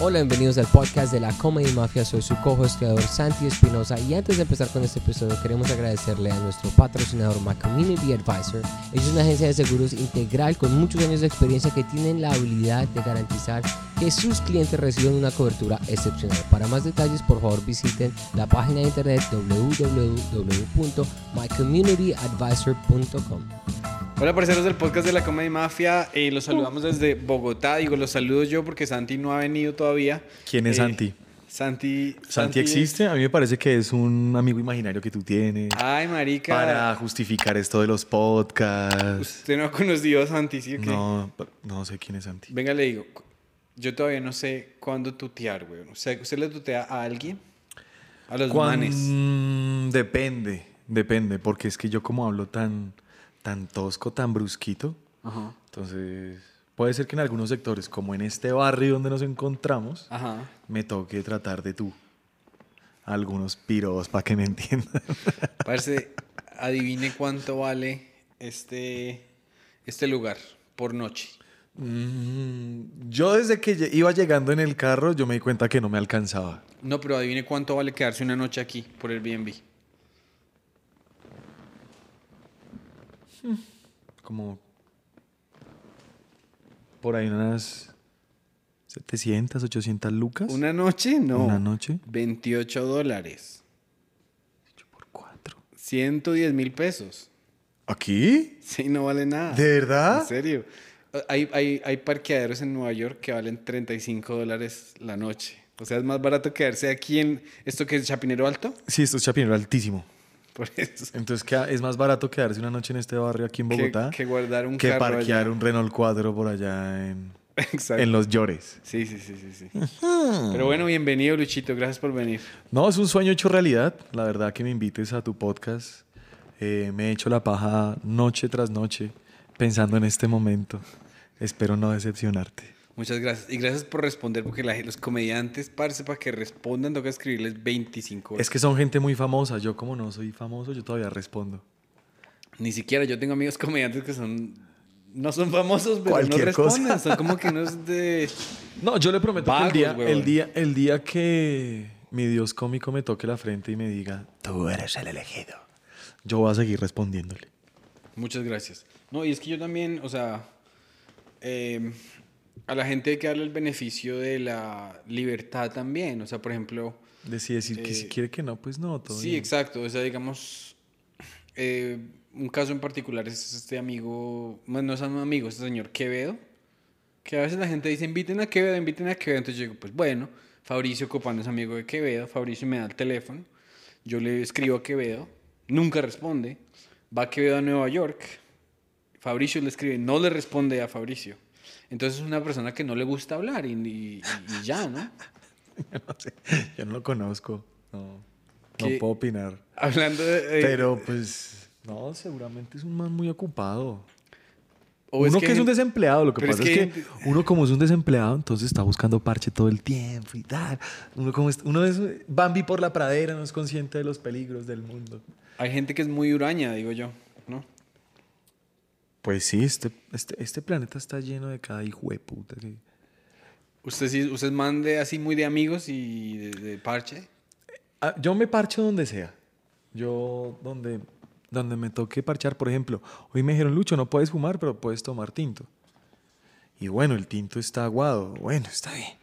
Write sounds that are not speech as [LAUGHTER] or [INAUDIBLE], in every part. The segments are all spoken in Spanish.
Hola, bienvenidos al podcast de la Comedy Mafia. Soy su co-hosteador Santi Espinosa y antes de empezar con este episodio queremos agradecerle a nuestro patrocinador My Community Advisor. Es una agencia de seguros integral con muchos años de experiencia que tienen la habilidad de garantizar que sus clientes reciban una cobertura excepcional. Para más detalles, por favor visiten la página de internet www.mycommunityadvisor.com. Hola, parceros del podcast de la Comedy Mafia. Eh, los saludamos desde Bogotá. Digo, los saludo yo porque Santi no ha venido todavía. ¿Quién es Eh, Santi? Santi. Santi existe. A mí me parece que es un amigo imaginario que tú tienes Ay, marica. para justificar esto de los podcasts. Usted no ha conocido a Santi, ¿sí o qué? No, no sé quién es Santi. Venga, le digo. Yo todavía no sé cuándo tutear, güey. O sea, ¿usted le tutea a alguien? A los manes. Mm, Depende, depende, porque es que yo como hablo tan, tan tosco, tan brusquito, Ajá. entonces puede ser que en algunos sectores, como en este barrio donde nos encontramos, Ajá. me toque tratar de tú. Algunos piros para que me entiendan. [LAUGHS] Parce, adivine cuánto vale este, este lugar por noche. Mm, Yo desde que iba llegando en el carro, yo me di cuenta que no me alcanzaba. No, pero adivine cuánto vale quedarse una noche aquí por el Como por ahí unas 700, 800 lucas. ¿Una noche? No. Una noche. 28 dólares. Por cuatro. 110 mil pesos. ¿Aquí? Sí, no vale nada. ¿De verdad? En serio. Hay, hay, hay parqueaderos en Nueva York que valen 35 dólares la noche. O sea, es más barato quedarse aquí en esto que es Chapinero Alto. Sí, esto es Chapinero altísimo. Por [LAUGHS] eso. Entonces queda- es más barato quedarse una noche en este barrio aquí en Bogotá que guardar un que carro parquear allá. un Renault 4 por allá en, Exacto. en los Llores. Sí, sí, sí, sí, sí. Pero bueno, bienvenido, Luchito. Gracias por venir. No, es un sueño hecho realidad. La verdad que me invites a tu podcast. Eh, me he hecho la paja noche tras noche pensando en este momento. Espero no decepcionarte. Muchas gracias. Y gracias por responder, porque la- los comediantes, parce, para que respondan, toca escribirles 25 horas. Es que son gente muy famosa. Yo como no soy famoso, yo todavía respondo. Ni siquiera, yo tengo amigos comediantes que son... No son famosos, pero Cualquier no responden. cosa. Son como que unos de... [LAUGHS] No, yo le prometo Vagos, que el día, el, día, el día que mi Dios cómico me toque la frente y me diga, tú eres el elegido, yo voy a seguir respondiéndole. Muchas gracias. No, y es que yo también, o sea, eh, a la gente hay que darle el beneficio de la libertad también. O sea, por ejemplo, Decir, decir que si Eh, quiere que no, pues no. Todo sí, bien. exacto. O sea, digamos, eh, un caso en particular es este amigo, bueno, no es un amigo, este señor Quevedo, que a veces la gente dice, inviten a Quevedo, inviten a Quevedo. Entonces yo digo, pues bueno, Fabricio Copano es amigo de Quevedo, Fabricio me da el teléfono, yo le escribo a Quevedo, nunca responde, va Quevedo a Nueva York, Fabricio le escribe, no le responde a Fabricio. Entonces es una persona que no le gusta hablar y, y- y ya, ¿no? [LAUGHS] Yo no sé, yo no lo conozco, no, no puedo opinar. Hablando de... eh, Pero pues, no, seguramente es un man muy ocupado. o es uno que, es un desempleado, lo que pasa es es que uno como es un desempleado, entonces está buscando parche todo el tiempo y tal. Uno, como es, uno es Bambi por la pradera, no es consciente de los peligros del mundo. Hay gente que es muy huraña, digo yo. Pues sí, este, este, este planeta está lleno de cada hijo de puta. que- ¿Usted sí, usted es man de así muy de amigos y de, de parche? Ah, yo me parcho donde sea. Yo, donde, donde me toque parchar, por ejemplo, hoy me dijeron, Lucho, no puedes fumar, pero puedes tomar tinto. Y bueno, el tinto está aguado. Bueno, está bien.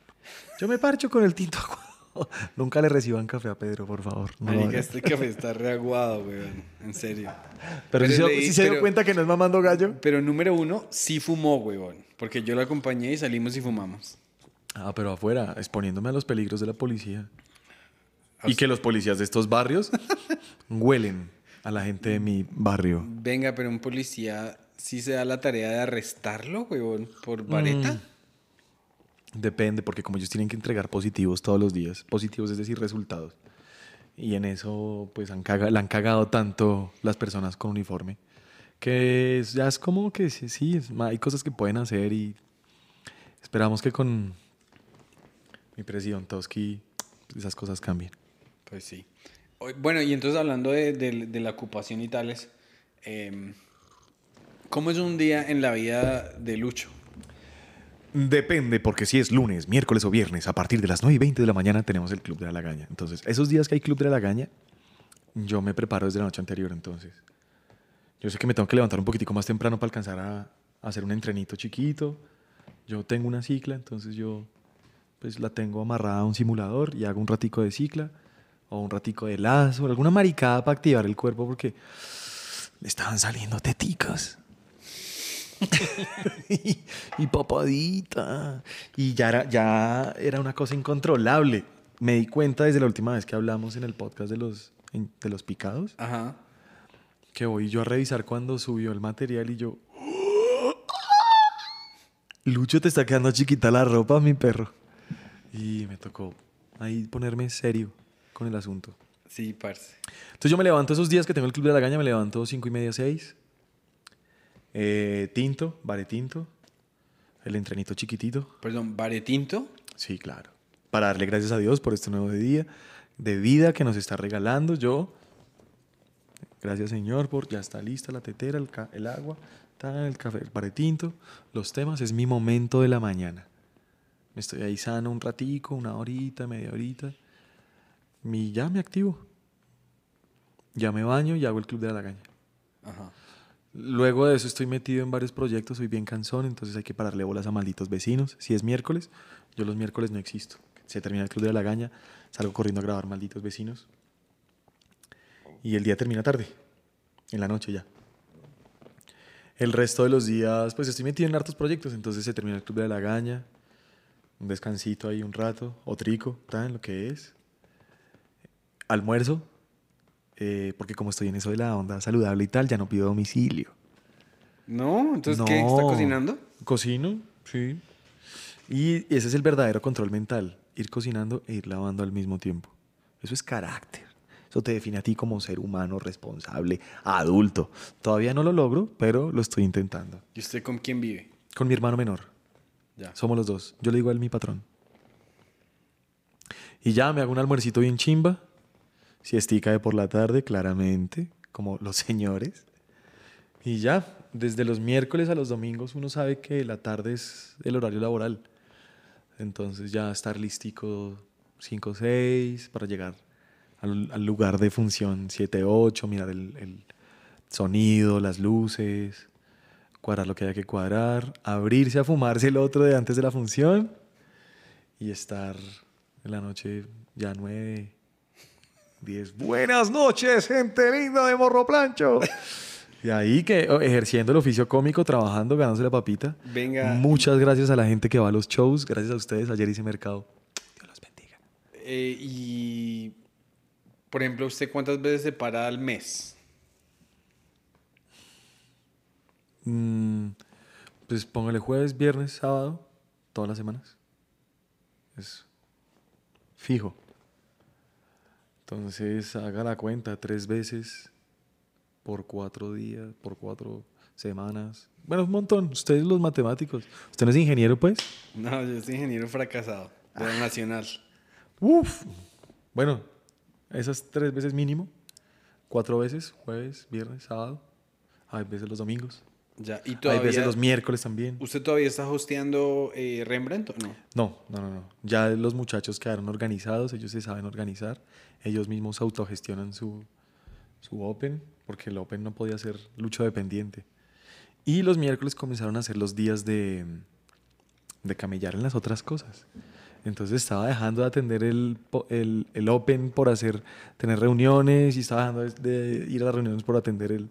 Yo me parcho con el tinto aguado. [LAUGHS] Nunca le reciban café a Pedro, por favor. No Marica, este café está reaguado, weón. En serio. Pero, si, se, dio cuenta que no es mamando gallo. Pero número uno, sí fumó, weón. Porque yo lo acompañé y salimos y fumamos. Ah, pero afuera, exponiéndome a los peligros de la policía. Y que los policías de estos barrios [LAUGHS] huelen a la gente de mi barrio. Venga, pero un policía sí se da la tarea de arrestarlo, weón, por vareta. Mm. Depende, porque como ellos tienen que entregar positivos todos los días, positivos es decir, resultados. Y en eso, pues, han caga- la han cagado tanto las personas con uniforme, que es- ya es como que sí, sí, es- hay cosas que pueden hacer y esperamos que con mi presidente Toski esas cosas cambien. Pues sí. Bueno, y entonces hablando de, de- de la ocupación y tales, em, ¿cómo es un día en la vida de Lucho? Depende, porque si es lunes, miércoles o viernes, a partir de las 9 y 20 de la mañana tenemos el Club de la Lagaña. Entonces, esos días que hay Club de la Lagaña, yo me preparo desde la noche anterior. Entonces, yo sé que me tengo que levantar un poquitico más temprano para alcanzar a, hacer un entrenito chiquito. Yo tengo una cicla, entonces yo pues la tengo amarrada a un simulador y hago un ratico de cicla o un ratico de lazo, alguna maricada para activar el cuerpo porque me estaban saliendo teticas. [LAUGHS] y, y papadita. Y ya era, ya era una cosa incontrolable. Me di cuenta desde la última vez que hablamos en el podcast de los, en- de los picados Ajá. que voy yo a revisar cuando subió el material y yo. Lucho, te está quedando chiquita la ropa, mi perro. Y me tocó ahí ponerme serio con el asunto. Sí, parce. Entonces yo me levanto esos días que tengo el Club de la Gaña, me levanto cinco y media, seis. Eh, tinto, tinto. El entrenito chiquitito. Perdón, ¿Baretinto? Sí, claro. Para darle gracias a Dios por este nuevo día de vida que nos está regalando. Yo, gracias Señor, por ya está lista la tetera, el, ca- el agua, el café, el paretinto, los temas. Es mi momento de la mañana. Me estoy ahí sano un ratico, una horita, media horita. Y ya me activo. Ya me baño y hago el club de la lagaña. Ajá. Luego de eso estoy metido en varios proyectos, soy bien cansón, entonces hay que pararle bolas a malditos vecinos. Si es miércoles, yo los miércoles no existo. Se termina el Club de la Lagaña, salgo corriendo a grabar malditos vecinos. Y el día termina tarde, en la noche ya. El resto de los días, pues estoy metido en hartos proyectos, entonces se termina el Club de la Lagaña, un descansito ahí un rato, otrico, tan lo que es. Almuerzo, eh, porque como estoy en eso de la onda saludable y tal, ya no pido domicilio. ¿No? Entonces, ¿qué? ¿Está cocinando? Cocino, sí. Y ese es el verdadero control mental, ir cocinando e ir lavando al mismo tiempo. Eso es carácter. Eso te define a ti como ser humano responsable, adulto. Todavía no lo logro, pero lo estoy intentando. ¿Y usted con quién vive? Con mi hermano menor. Ya. Somos los dos. Yo le digo a él mi patrón. Y ya me hago un almuercito bien chimba. Siestica de por la tarde, claramente, como los [LAUGHS] señores. Y ya, desde los miércoles a los domingos uno sabe que la tarde es el horario laboral. Entonces ya estar listico 5 o 6 para llegar al, al lugar de función 7 8, mirar el, el sonido, las luces, cuadrar lo que haya que cuadrar, abrirse a fumarse el otro de antes de la función y estar en la noche ya 9, 10. Buenas noches, gente linda de Morro Plancho. [LAUGHS] Y ahí que oh, ejerciendo el oficio cómico, trabajando, ganándose la papita. Venga. Muchas gracias a la gente que va a los shows. Gracias a ustedes. Ayer hice mercado. Dios los bendiga. Eh, y, por ejemplo, ¿usted cuántas veces se para al mes? Mm, pues póngale jueves, viernes, sábado, todas las semanas. Es fijo. Entonces haga la cuenta tres veces por cuatro días, por cuatro semanas. Bueno, un montón. Ustedes los matemáticos. ¿Usted no es ingeniero, pues? No, yo soy ingeniero fracasado de la Nacional. Uf. Bueno, esas tres veces mínimo. Cuatro veces, jueves, viernes, sábado. Hay veces los domingos. Ya, y Hay todavía, veces los miércoles también. ¿Usted todavía está hosteando eh, Rembrandt o no? No, no, no, no. Ya los muchachos quedaron organizados, ellos se saben organizar, ellos mismos autogestionan su, su Open, porque el Open no podía ser lucho dependiente. Y los miércoles comenzaron a ser los días de, de camellar en las otras cosas. Entonces estaba dejando de atender el, el, el Open por hacer, tener reuniones y estaba dejando de, de ir a las reuniones por atender el,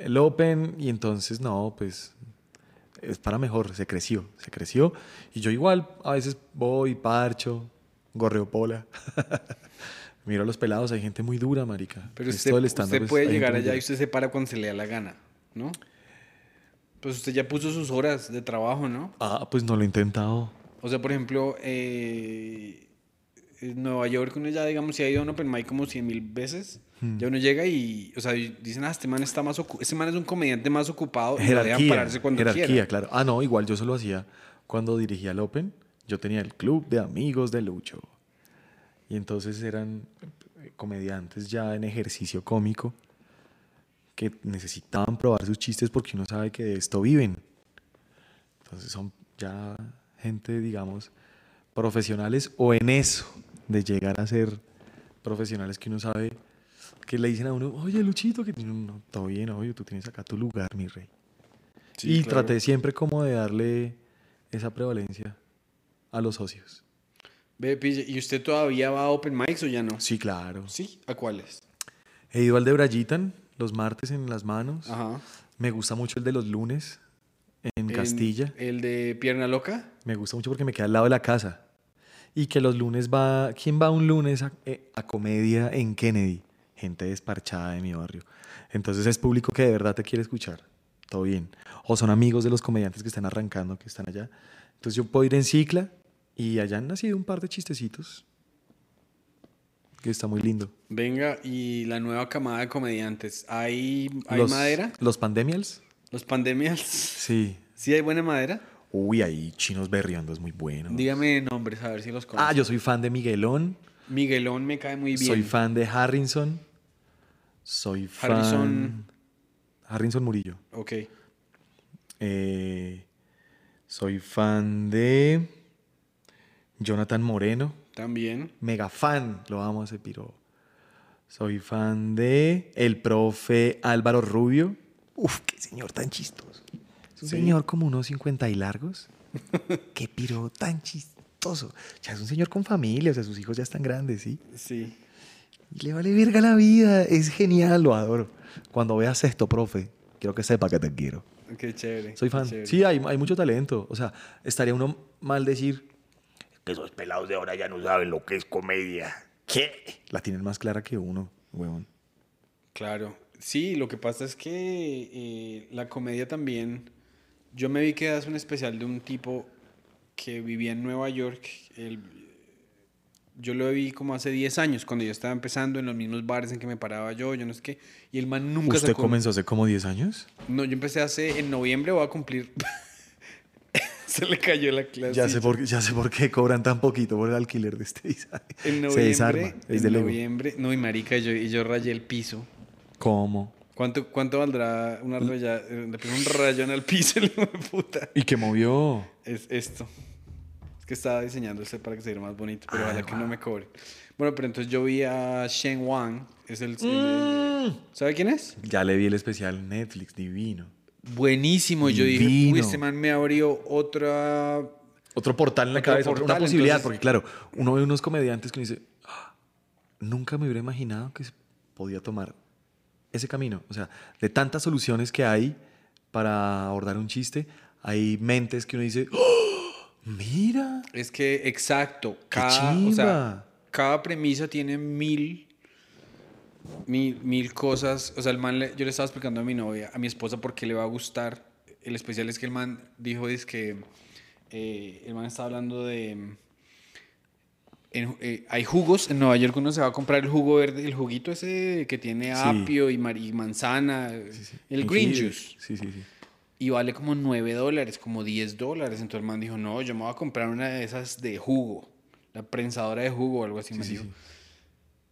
el Open y entonces no, pues es para mejor, se creció, se creció. Y yo igual a veces voy, parcho, gorreo pola. [LAUGHS] Miro a los pelados, hay gente muy dura, marica. Pero usted, usted puede llegar allá y usted se para cuando se le da la gana, ¿no? Pues usted ya puso sus horas de trabajo, ¿no? Ah, pues no lo he intentado. O sea, por ejemplo, eh, en Nueva York uno ya, digamos, si ha ido a un open mic como 100 mil veces, Hmm. ya uno llega y, o sea, y dicen, ah, este man está más este man es un comediante más ocupado y Jerarquía, pararse cuando jerarquía, quiera. claro. Ah, no, igual yo solo hacía cuando dirigía el Open. Yo tenía el club de amigos de Lucho. Y entonces eran eh, comediantes ya en ejercicio cómico que necesitaban probar sus chistes porque uno sabe que de esto viven. Entonces son ya gente, digamos, profesionales o en eso de llegar a ser profesionales que uno sabe que le dicen a uno, oye Luchito, que no, no, todo bien, oye, tú tienes acá tu lugar, mi rey. Sí, y claro. traté siempre como de darle esa prevalencia a los socios. Ve, ¿y usted todavía va a Open Mics o ya no? Sí, claro. ¿Sí? ¿A cuáles? He ido al de Brayitan los martes en las manos. Ajá. Me gusta mucho el de los lunes en En- Castilla. ¿El de Pierna Loca? Me gusta mucho porque me queda al lado de la casa. Y que los lunes va. ¿Quién va un lunes a, eh, a comedia en Kennedy? Gente desparchada de mi barrio. Entonces es público que de verdad te quiere escuchar. Todo bien. O son amigos de los comediantes que están arrancando, que están allá. Entonces yo puedo ir en cicla y allá han nacido un par de chistecitos. Que está muy lindo. Venga, y la nueva camada de comediantes. ¿Hay, hay los, madera? Los pandemials. ¿Los pandemias? Sí. ¿Sí hay buena madera? Uy, ahí chinos berriondo es muy bueno. Dígame nombres, a ver si los conozco. Ah, yo soy fan de Miguelón. Miguelón me cae muy bien. Soy fan de Harrison. Soy fan. Harrison. Harrison Murillo. Ok. Eh, soy fan de Jonathan Moreno. También. Mega fan, lo amo a ese piro. Soy fan de el profe Álvaro Rubio. Uf, qué señor tan chistoso. Es un Sí. señor como unos 50 y largos. [LAUGHS] qué piro tan chistoso. Ya es un señor con familia, o sea, sus hijos ya están grandes, ¿sí? Sí. Le vale verga la vida. Es genial, lo adoro. Cuando veas esto, profe, quiero que sepa que te quiero. Qué chévere. Soy fan. chévere. Sí, hay, hay mucho talento. O sea, estaría uno mal decir Que esos pelados de ahora ya no saben lo que es comedia. ¿Qué? la tienen más clara que uno, huevón. Claro. Sí, lo que pasa es que eh, la comedia también. Yo me vi que hace un especial de un tipo que vivía en Nueva York. Él- yo lo vi como hace 10 años, cuando yo estaba empezando en los mismos bares en que me paraba yo, yo no sé qué. Y el man nunca ¿Usted sacó- comenzó hace como 10 años? No, yo empecé hace. En noviembre voy a cumplir. [LAUGHS] Se le cayó la clase. Ya sé, por, qué- ya sé por qué cobran tan poquito por el alquiler de este. En Se noviembre. desarma. En noviembre. No, y marica, yo, y yo rayé el piso. ¿Cómo? ¿Cuánto, cuánto valdrá una raya? eh, Le puse un rayón al piso, [LAUGHS] el hijo de puta. ¿Y qué movió? Es esto. Que estaba diseñándose para que se viera más bonito, pero Ay, ojalá que no me cobre. Bueno, pero entonces yo vi a Shen Wang. Es el. el- Mm. ¿Sabe quién es? Ya le vi el especial Netflix, divino. Buenísimo. Yo dije, Divino. uy, este man me abrió otra. Otro portal en la Otro cabeza, otra- portal, una posibilidad, entonces- porque claro, uno ve unos comediantes que uno dice, "Ah, nunca me hubiera imaginado que se podía tomar ese camino. O sea, de tantas soluciones que hay para abordar un chiste, hay mentes que uno dice, "Oh, mira, Es que, exacto. Cada, o sea, cada premisa tiene mil, mil, mil cosas. O sea, el man, le- yo le estaba explicando a mi novia, a mi esposa, por qué le va a gustar. El especial es que el man dijo, es que eh, el man estaba hablando de... en- eh, hay jugos en Nueva York uno se va a comprar el jugo verde el juguito ese que tiene Sí. apio y, mar- y manzana el green juice Sí, sí, sí. Y vale como 9 dólares, como 10 dólares. Entonces el man dijo, no, yo me voy a comprar una de esas de jugo, la prensadora de jugo o algo así. me sí, dijo. sí.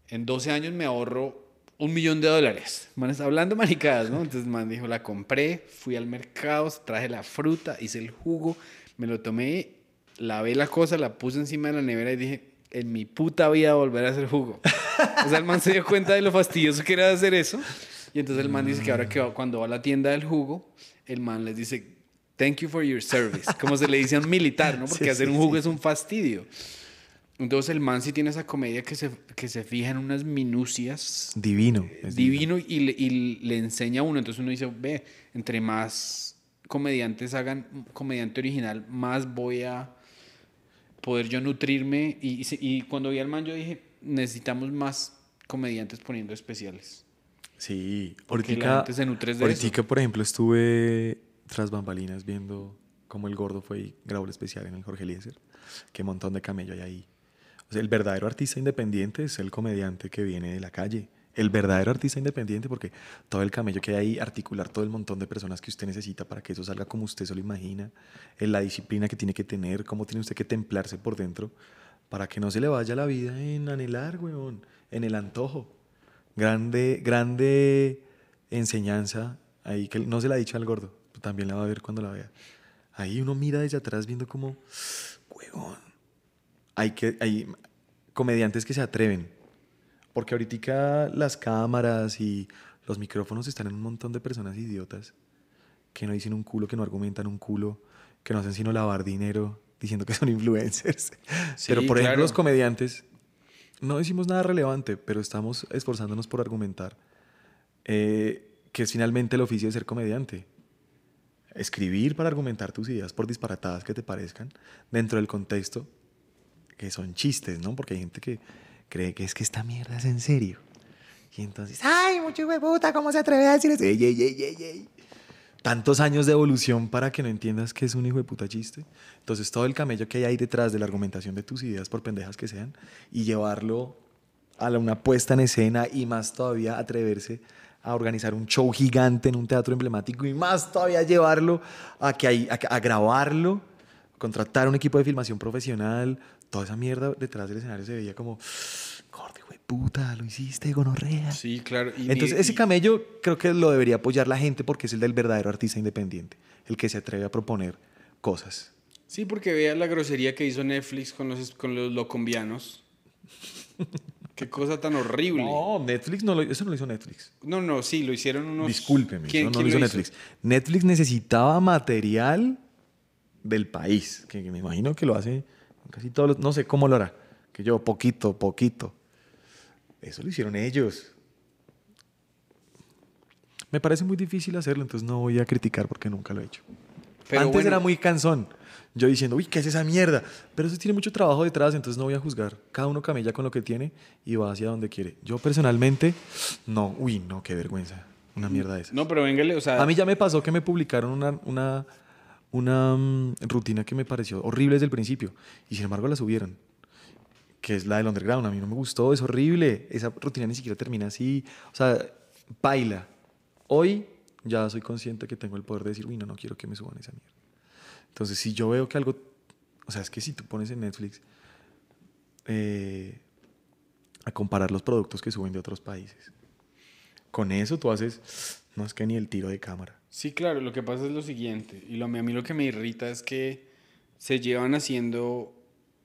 En 12 años me ahorro un millón de dólares. Man está hablando maricadas, ¿no? Entonces el man dijo, la compré, fui al mercado, traje la fruta, hice el jugo, me lo tomé, lavé la cosa, la puse encima de la nevera y dije, en mi puta vida volver a hacer jugo. o sea, el man se dio cuenta de lo fastidioso que era hacer eso. Y entonces el man dice que ahora que va- cuando va a la tienda del jugo, el man les dice, thank you for your service. Como se le dice a un militar, ¿no? [LAUGHS] Porque Sí, hacer sí, un jugo sí. es un fastidio. Entonces el man sí tiene esa comedia que se, que se fija en unas minucias Divino. es divino y le, y le enseña a uno. Entonces uno dice, ve, entre más comediantes hagan comediante original, más voy a poder yo nutrirme. Y, y y cuando vi al man yo dije, necesitamos más comediantes poniendo especiales. Sí, ahorita, se nutre de ahoritica, por ejemplo, estuve tras bambalinas viendo cómo el gordo fue y grabó el especial en el Jorge Eliezer. Qué montón de camello hay ahí. O sea, el verdadero artista independiente es el comediante que viene de la calle. El verdadero artista independiente, porque todo el camello que hay ahí, articular todo el montón de personas que usted necesita para que eso salga como usted se lo imagina, en la disciplina que tiene que tener, cómo tiene usted que templarse por dentro, para que no se le vaya la vida en anhelar, weón, en el antojo. Grande, grande enseñanza ahí que no se la ha dicho al gordo, también la va a ver cuando la vea. Ahí uno mira desde atrás viendo como, huevón. Hay, que, hay comediantes que se atreven. Porque ahorita las cámaras y los micrófonos están en un montón de personas idiotas que no dicen un culo, que no argumentan un culo, que no hacen sino lavar dinero diciendo que son [LAUGHS] influencers. Sí, pero por ejemplo claro. los comediantes no decimos nada relevante, pero estamos esforzándonos por argumentar eh, que es finalmente el oficio de ser comediante. Escribir para argumentar tus ideas por disparatadas que te parezcan dentro del contexto que son chistes, ¿no? Porque hay gente que cree que es que esta mierda es en serio. Y entonces, ¡ay, mucho de puta! ¿Cómo se atreve a decir eso? ¡Ey, ey, ey, ey, ey! Tantos años de evolución para que no entiendas que es un hijo de puta chiste. Entonces, todo el camello que hay ahí detrás de la argumentación de tus ideas, por pendejas que sean, y llevarlo a una puesta en escena y más todavía atreverse a organizar un show gigante en un teatro emblemático y más todavía llevarlo a, que a, a grabarlo, contratar un equipo de filmación profesional, toda esa mierda detrás del escenario se veía como, puta, lo hiciste, gonorrea. Sí, claro. y Entonces, ese y- camello creo que lo debería apoyar la gente porque es el del verdadero artista independiente, el que se atreve a proponer cosas. Sí, porque vea la grosería que hizo Netflix con los, con los locombianos. [LAUGHS] Qué cosa tan horrible. No, Netflix no lo, eso no lo hizo Netflix. No, no, sí, lo hicieron unos... Discúlpeme, ¿Quién, no quién lo hizo lo Netflix. Netflix necesitaba material del país, que me imagino que lo hace casi todos los, no sé cómo lo hará, que yo poquito, poquito. Eso lo hicieron ellos. Me parece muy difícil hacerlo, entonces no voy a criticar porque nunca lo he hecho. Pero Antes bueno. era muy cansón. Yo diciendo, uy, ¿qué es esa mierda? Pero eso tiene mucho trabajo detrás, entonces no voy a juzgar. Cada uno camella con lo que tiene y va hacia donde quiere. Yo personalmente, no, uy, no, qué vergüenza. Una mierda esa. No, pero véngale, o sea... A mí ya me pasó que me publicaron una, una, una mm, rutina que me pareció horrible desde el principio y sin embargo la subieron. Que es la del underground. A mí no me gustó, es horrible. Esa rutina ni siquiera termina así. O sea, baila. Hoy ya soy consciente que tengo el poder de decir, uy, no, no quiero que me suban esa mierda. Entonces, si yo veo que algo. O sea, es que si tú pones en Netflix eh, a comparar los productos que suben de otros países, con eso tú haces. No es que ni el tiro de cámara. Sí, claro, lo que pasa es lo siguiente, y lo, a mí lo que me irrita es que se llevan haciendo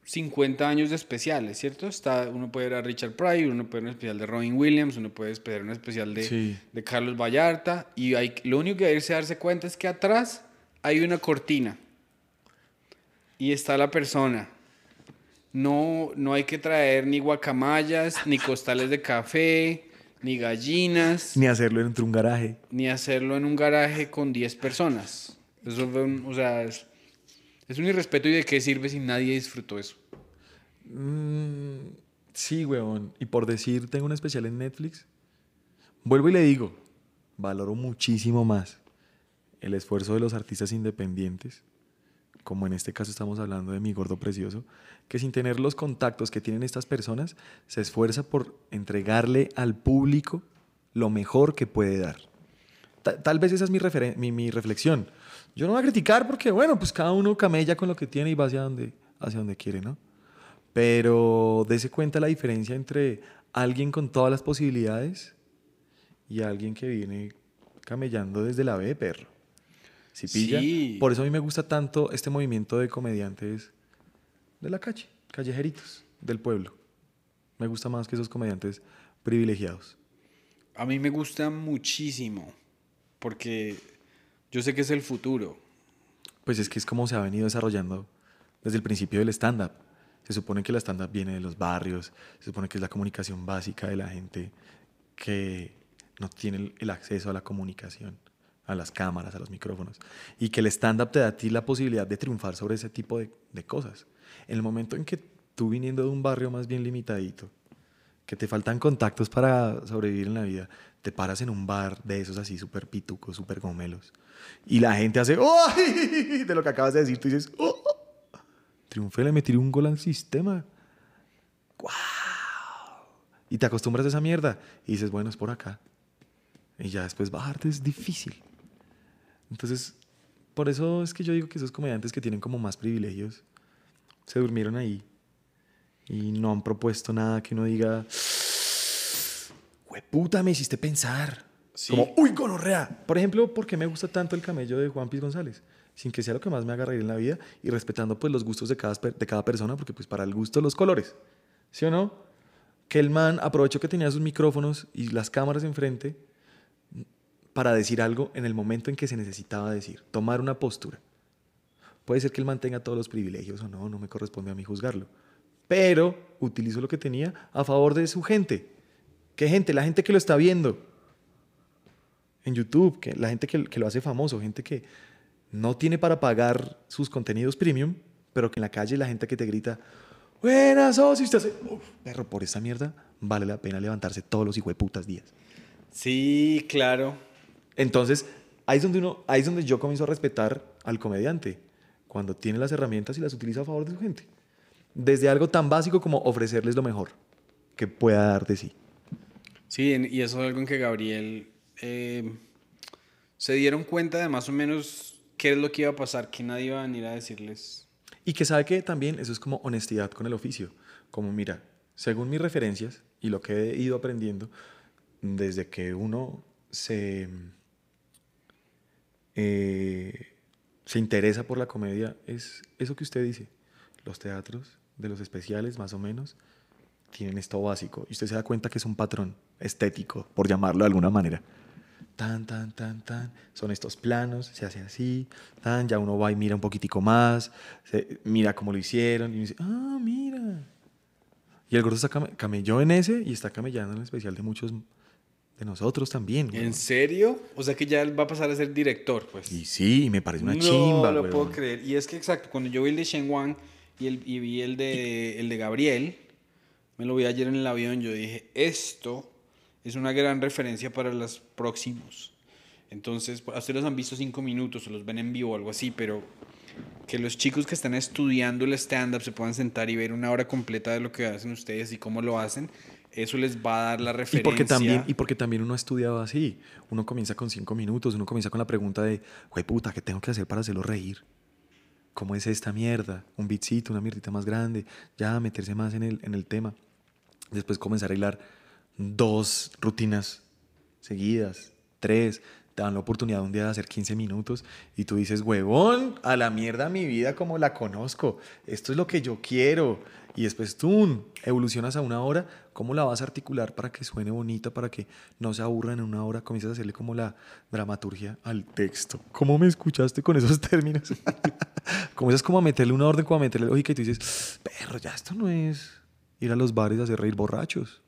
50 años de especiales, ¿cierto? Está, uno puede ver a Richard Pryor, uno puede ver un especial de Robin Williams, uno puede ver un especial de, Sí. de Carlos Vallarta, y hay, lo único que hay que darse cuenta es que atrás hay una cortina, y está la persona. No, no hay que traer ni guacamayas, ni costales de café, ni gallinas Ni hacerlo entre un garaje. ni hacerlo en un garaje con 10 personas. Eso fue un, o sea, es, es un irrespeto y de qué sirve si nadie disfrutó eso. Mm, sí, weón. Y por decir, tengo un especial en Netflix. Vuelvo y le digo, valoro muchísimo más el esfuerzo de los artistas independientes, como en este caso estamos hablando de mi gordo precioso, que sin tener los contactos que tienen estas personas, se esfuerza por entregarle al público lo mejor que puede dar. Ta- Tal vez esa es mi, mi reflexión. Yo no voy a criticar porque, bueno, pues cada uno camella con lo que tiene y va hacia donde, hacia donde quiere, ¿no? Pero dése cuenta la diferencia entre alguien con todas las posibilidades y alguien que viene camellando desde la B, perro. ¿Sí pilla? Sí. Por eso a mí me gusta tanto este movimiento de comediantes de la calle, callejeritos, del pueblo. Me gusta más que esos comediantes privilegiados. A mí me gusta muchísimo porque yo sé que es el futuro. Pues es que es como se ha venido desarrollando desde el principio del stand-up. Se supone que la stand-up viene de los barrios, se supone que es la comunicación básica de la gente que no tiene el- acceso a la comunicación, a las cámaras, a los micrófonos. Y que el stand-up te da a ti la posibilidad de triunfar sobre ese tipo de, de cosas. En el momento en que tú viniendo de un barrio más bien limitadito, que te faltan contactos para sobrevivir en la vida, te paras en un bar de esos así súper pitucos, súper gomelos, y la gente hace ¡ay! [LAUGHS] de lo que acabas de decir, tú dices ¡oh! Triunfé, le metí un gol al sistema. ¡Guau! Y te acostumbras a esa mierda y dices, bueno, es por acá. Y ya después bajarte es difícil. Entonces, por eso es que yo digo que esos comediantes que tienen como más privilegios se durmieron ahí y no han propuesto nada que uno diga, puta, me hiciste pensar. Sí. Como, uy, gonorrea. Por ejemplo, ¿por qué me gusta tanto el camello de Juan Piz González? sin que sea lo que más me haga reír en la vida y respetando pues los gustos de cada, de cada persona, porque pues para el gusto los colores, ¿sí o no? Que el man aprovechó que tenía sus micrófonos y las cámaras enfrente para decir algo en el momento en que se necesitaba decir, tomar una postura. Puede ser que él mantenga todos los privilegios o no, no me corresponde a mí juzgarlo. Pero utilizó lo que tenía a favor de su gente. ¿Qué gente? La gente que lo está viendo en YouTube, que, la gente que, que lo hace famoso, gente que no tiene para pagar sus contenidos premium, pero que en la calle la gente que te grita, buenas, oh, si usted hace, Uf, perro, por esa mierda vale la pena levantarse todos los hijueputas días. Sí, claro. Entonces, ahí es donde uno, ahí es donde yo comienzo a respetar al comediante, cuando tiene las herramientas y las utiliza a favor de su gente. Desde algo tan básico como ofrecerles lo mejor que pueda dar de sí. Sí, y eso es algo en que Gabriel eh, se dieron cuenta de más o menos qué es lo que iba a pasar, que nadie iba a venir a decirles. Y que sabe que también eso es como honestidad con el oficio. Como mira, según mis referencias y lo que he ido aprendiendo, desde que uno se, eh, se interesa por la comedia, es eso que usted dice. Los teatros de los especiales, más o menos, tienen esto básico. Y usted se da cuenta que es un patrón estético, por llamarlo de alguna manera. Tan, tan, tan, tan. Son estos planos, se hace así. Tan, ya uno va y mira un poquitico más. se- mira cómo lo hicieron. Y dice, ah, mira. Y el gordo está came- camelló en ese y está camellando en el especial de muchos de nosotros también. ¿En serio? O sea que ya él va a pasar a ser director, pues. Y sí, me parece una no chimba, lo weón. puedo creer. Y es que exacto, cuando yo vi el de Shen Wang y, el, y vi el de, el de Gabriel, me lo vi ayer en el avión, yo dije, esto es una gran referencia para los próximos. Entonces, a ustedes los han visto cinco minutos o los ven en vivo o algo así, pero que los chicos que están estudiando el stand-up se puedan sentar y ver una hora completa de lo que hacen ustedes y cómo lo hacen, eso les va a dar la Y referencia. porque, también, y porque también uno ha estudiado así. Uno comienza con cinco minutos, uno comienza con la pregunta de, güey puta, ¿qué tengo que hacer para hacerlo reír? ¿Cómo es esta mierda? Un beatcito, una mierdita más grande, ya meterse más en el, en el tema. Después comenzar a hilar dos rutinas seguidas, tres, te dan la oportunidad un día de hacer 15 minutos y tú dices, huevón, a la mierda mi vida como la conozco, esto es lo que yo quiero. Y después tú evolucionas a una hora, ¿cómo la vas a articular para que suene bonita, para que no se aburran en una hora? Comienzas a hacerle como la dramaturgia al texto. ¿Cómo me escuchaste con esos [LAUGHS] términos? [LAUGHS] Comienzas como a meterle una orden, como a meterle lógica y tú dices, perro, ya esto no es ir a los bares a hacer reír borrachos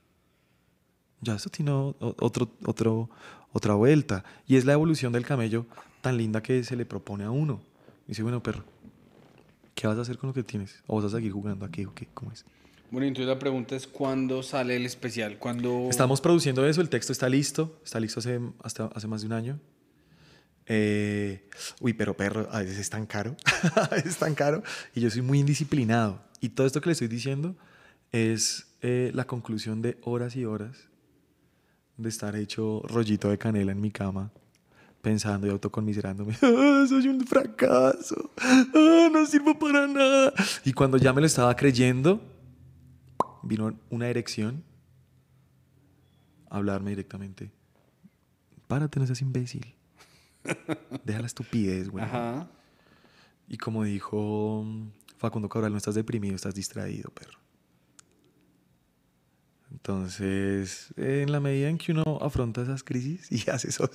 ya esto tiene otro, otro, otra vuelta. Y es la evolución del camello tan linda que se le propone a uno. Dice, bueno, perro, ¿qué vas a hacer con lo que tienes? ¿O vas a seguir jugando aquí o qué? ¿Cómo es? Bueno, entonces la pregunta es, ¿cuándo sale el especial? ¿Cuándo... Estamos produciendo eso, el texto está listo, está listo hace, hasta, hace más de un año. Eh, uy, pero perro, a veces es tan caro, [LAUGHS] es tan caro, y yo soy muy indisciplinado. Y todo esto que le estoy diciendo es eh, la conclusión de horas y horas de estar hecho rollito de canela en mi cama, pensando y autoconmiserándome, [LAUGHS] "Ah, soy un fracaso, Ah, no sirvo para nada. Y cuando ya me lo estaba creyendo, vino una erección a hablarme directamente. Párate, no seas imbécil. Deja la estupidez, güey. Ajá. Y como dijo Facundo Cabral, no estás deprimido, estás distraído, perro. Entonces, en la medida en que uno afronta esas crisis [LAUGHS] y hace esos,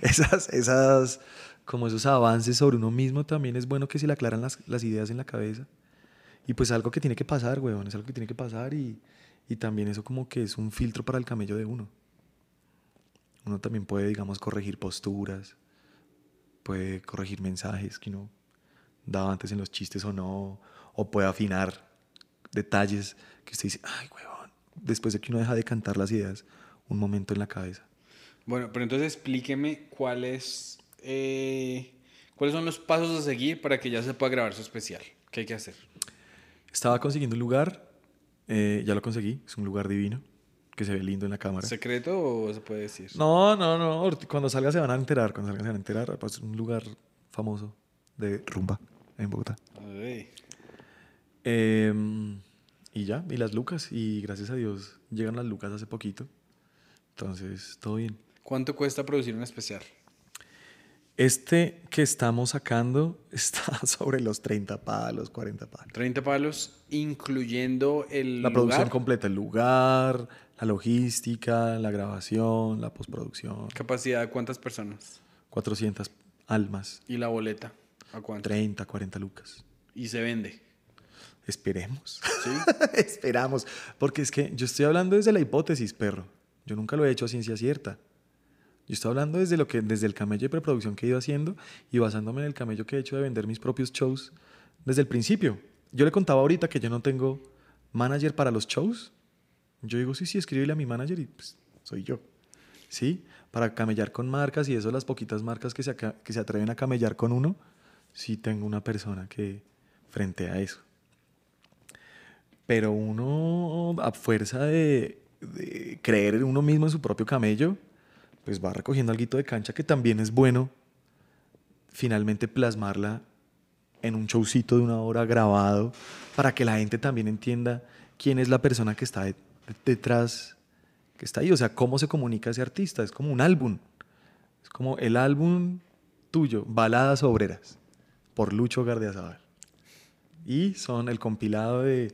esas, esas, como esos avances sobre uno mismo, también es bueno que se le aclaran las, las ideas en la cabeza. Y pues algo que tiene que pasar, weón, es algo que tiene que pasar y, y también eso como que es un filtro para el camello de uno. Uno también puede, digamos, corregir posturas, puede corregir mensajes que uno daba antes en los chistes o no, o puede afinar detalles que usted dice, ay, huevón, después de que uno deja de cantar las ideas, un momento en la cabeza. Bueno, pero entonces explíqueme cuáles, eh, cuáles son los pasos a seguir para que ya se pueda grabar su especial. ¿Qué hay que hacer? Estaba consiguiendo un lugar, eh, ya lo conseguí, es un lugar divino, que se ve lindo en la cámara. ¿Secreto o se puede decir? No, no, no, cuando salga se van a enterar, cuando salga se van a enterar, pues es un lugar famoso de rumba en Bogotá. Ay. Y ya, y las lucas, y gracias a Dios llegan las lucas hace poquito, entonces todo bien. ¿Cuánto cuesta producir un especial? Este que estamos sacando [LAUGHS] está sobre los 30 palos, 40 palos. 30 palos, incluyendo el La producción lugar, completa, el lugar, la logística, la grabación, la postproducción. capacidad de cuántas personas 400 almas, y la boleta, ¿a cuánto? 30, 40 lucas. Y se vende. Esperemos. ¿Sí? [LAUGHS] Esperamos. Porque es que yo estoy hablando desde la hipótesis, perro. Yo nunca lo he hecho a ciencia cierta. Yo estoy hablando desde, lo que, desde el camello de preproducción que he ido haciendo y basándome en el camello que he hecho de vender mis propios shows desde el principio. Yo le contaba ahorita que yo no tengo manager para los shows. Yo digo, sí, sí, escríbele a mi manager y pues soy yo. ¿Sí? Para camellar con marcas y eso, las poquitas marcas que se, que se atreven a camellar con uno, sí tengo una persona que frente a eso. Pero uno, a fuerza de, creer en uno mismo, en su propio camello, pues va recogiendo algo de cancha que también es bueno finalmente plasmarla en un showcito de una hora grabado para que la gente también entienda quién es la persona que está de- detrás, que está ahí. O sea, cómo se comunica ese artista. Es como un álbum. Es como el álbum tuyo, Baladas Obreras, por Lucho Gardiazabal. Y son el compilado de,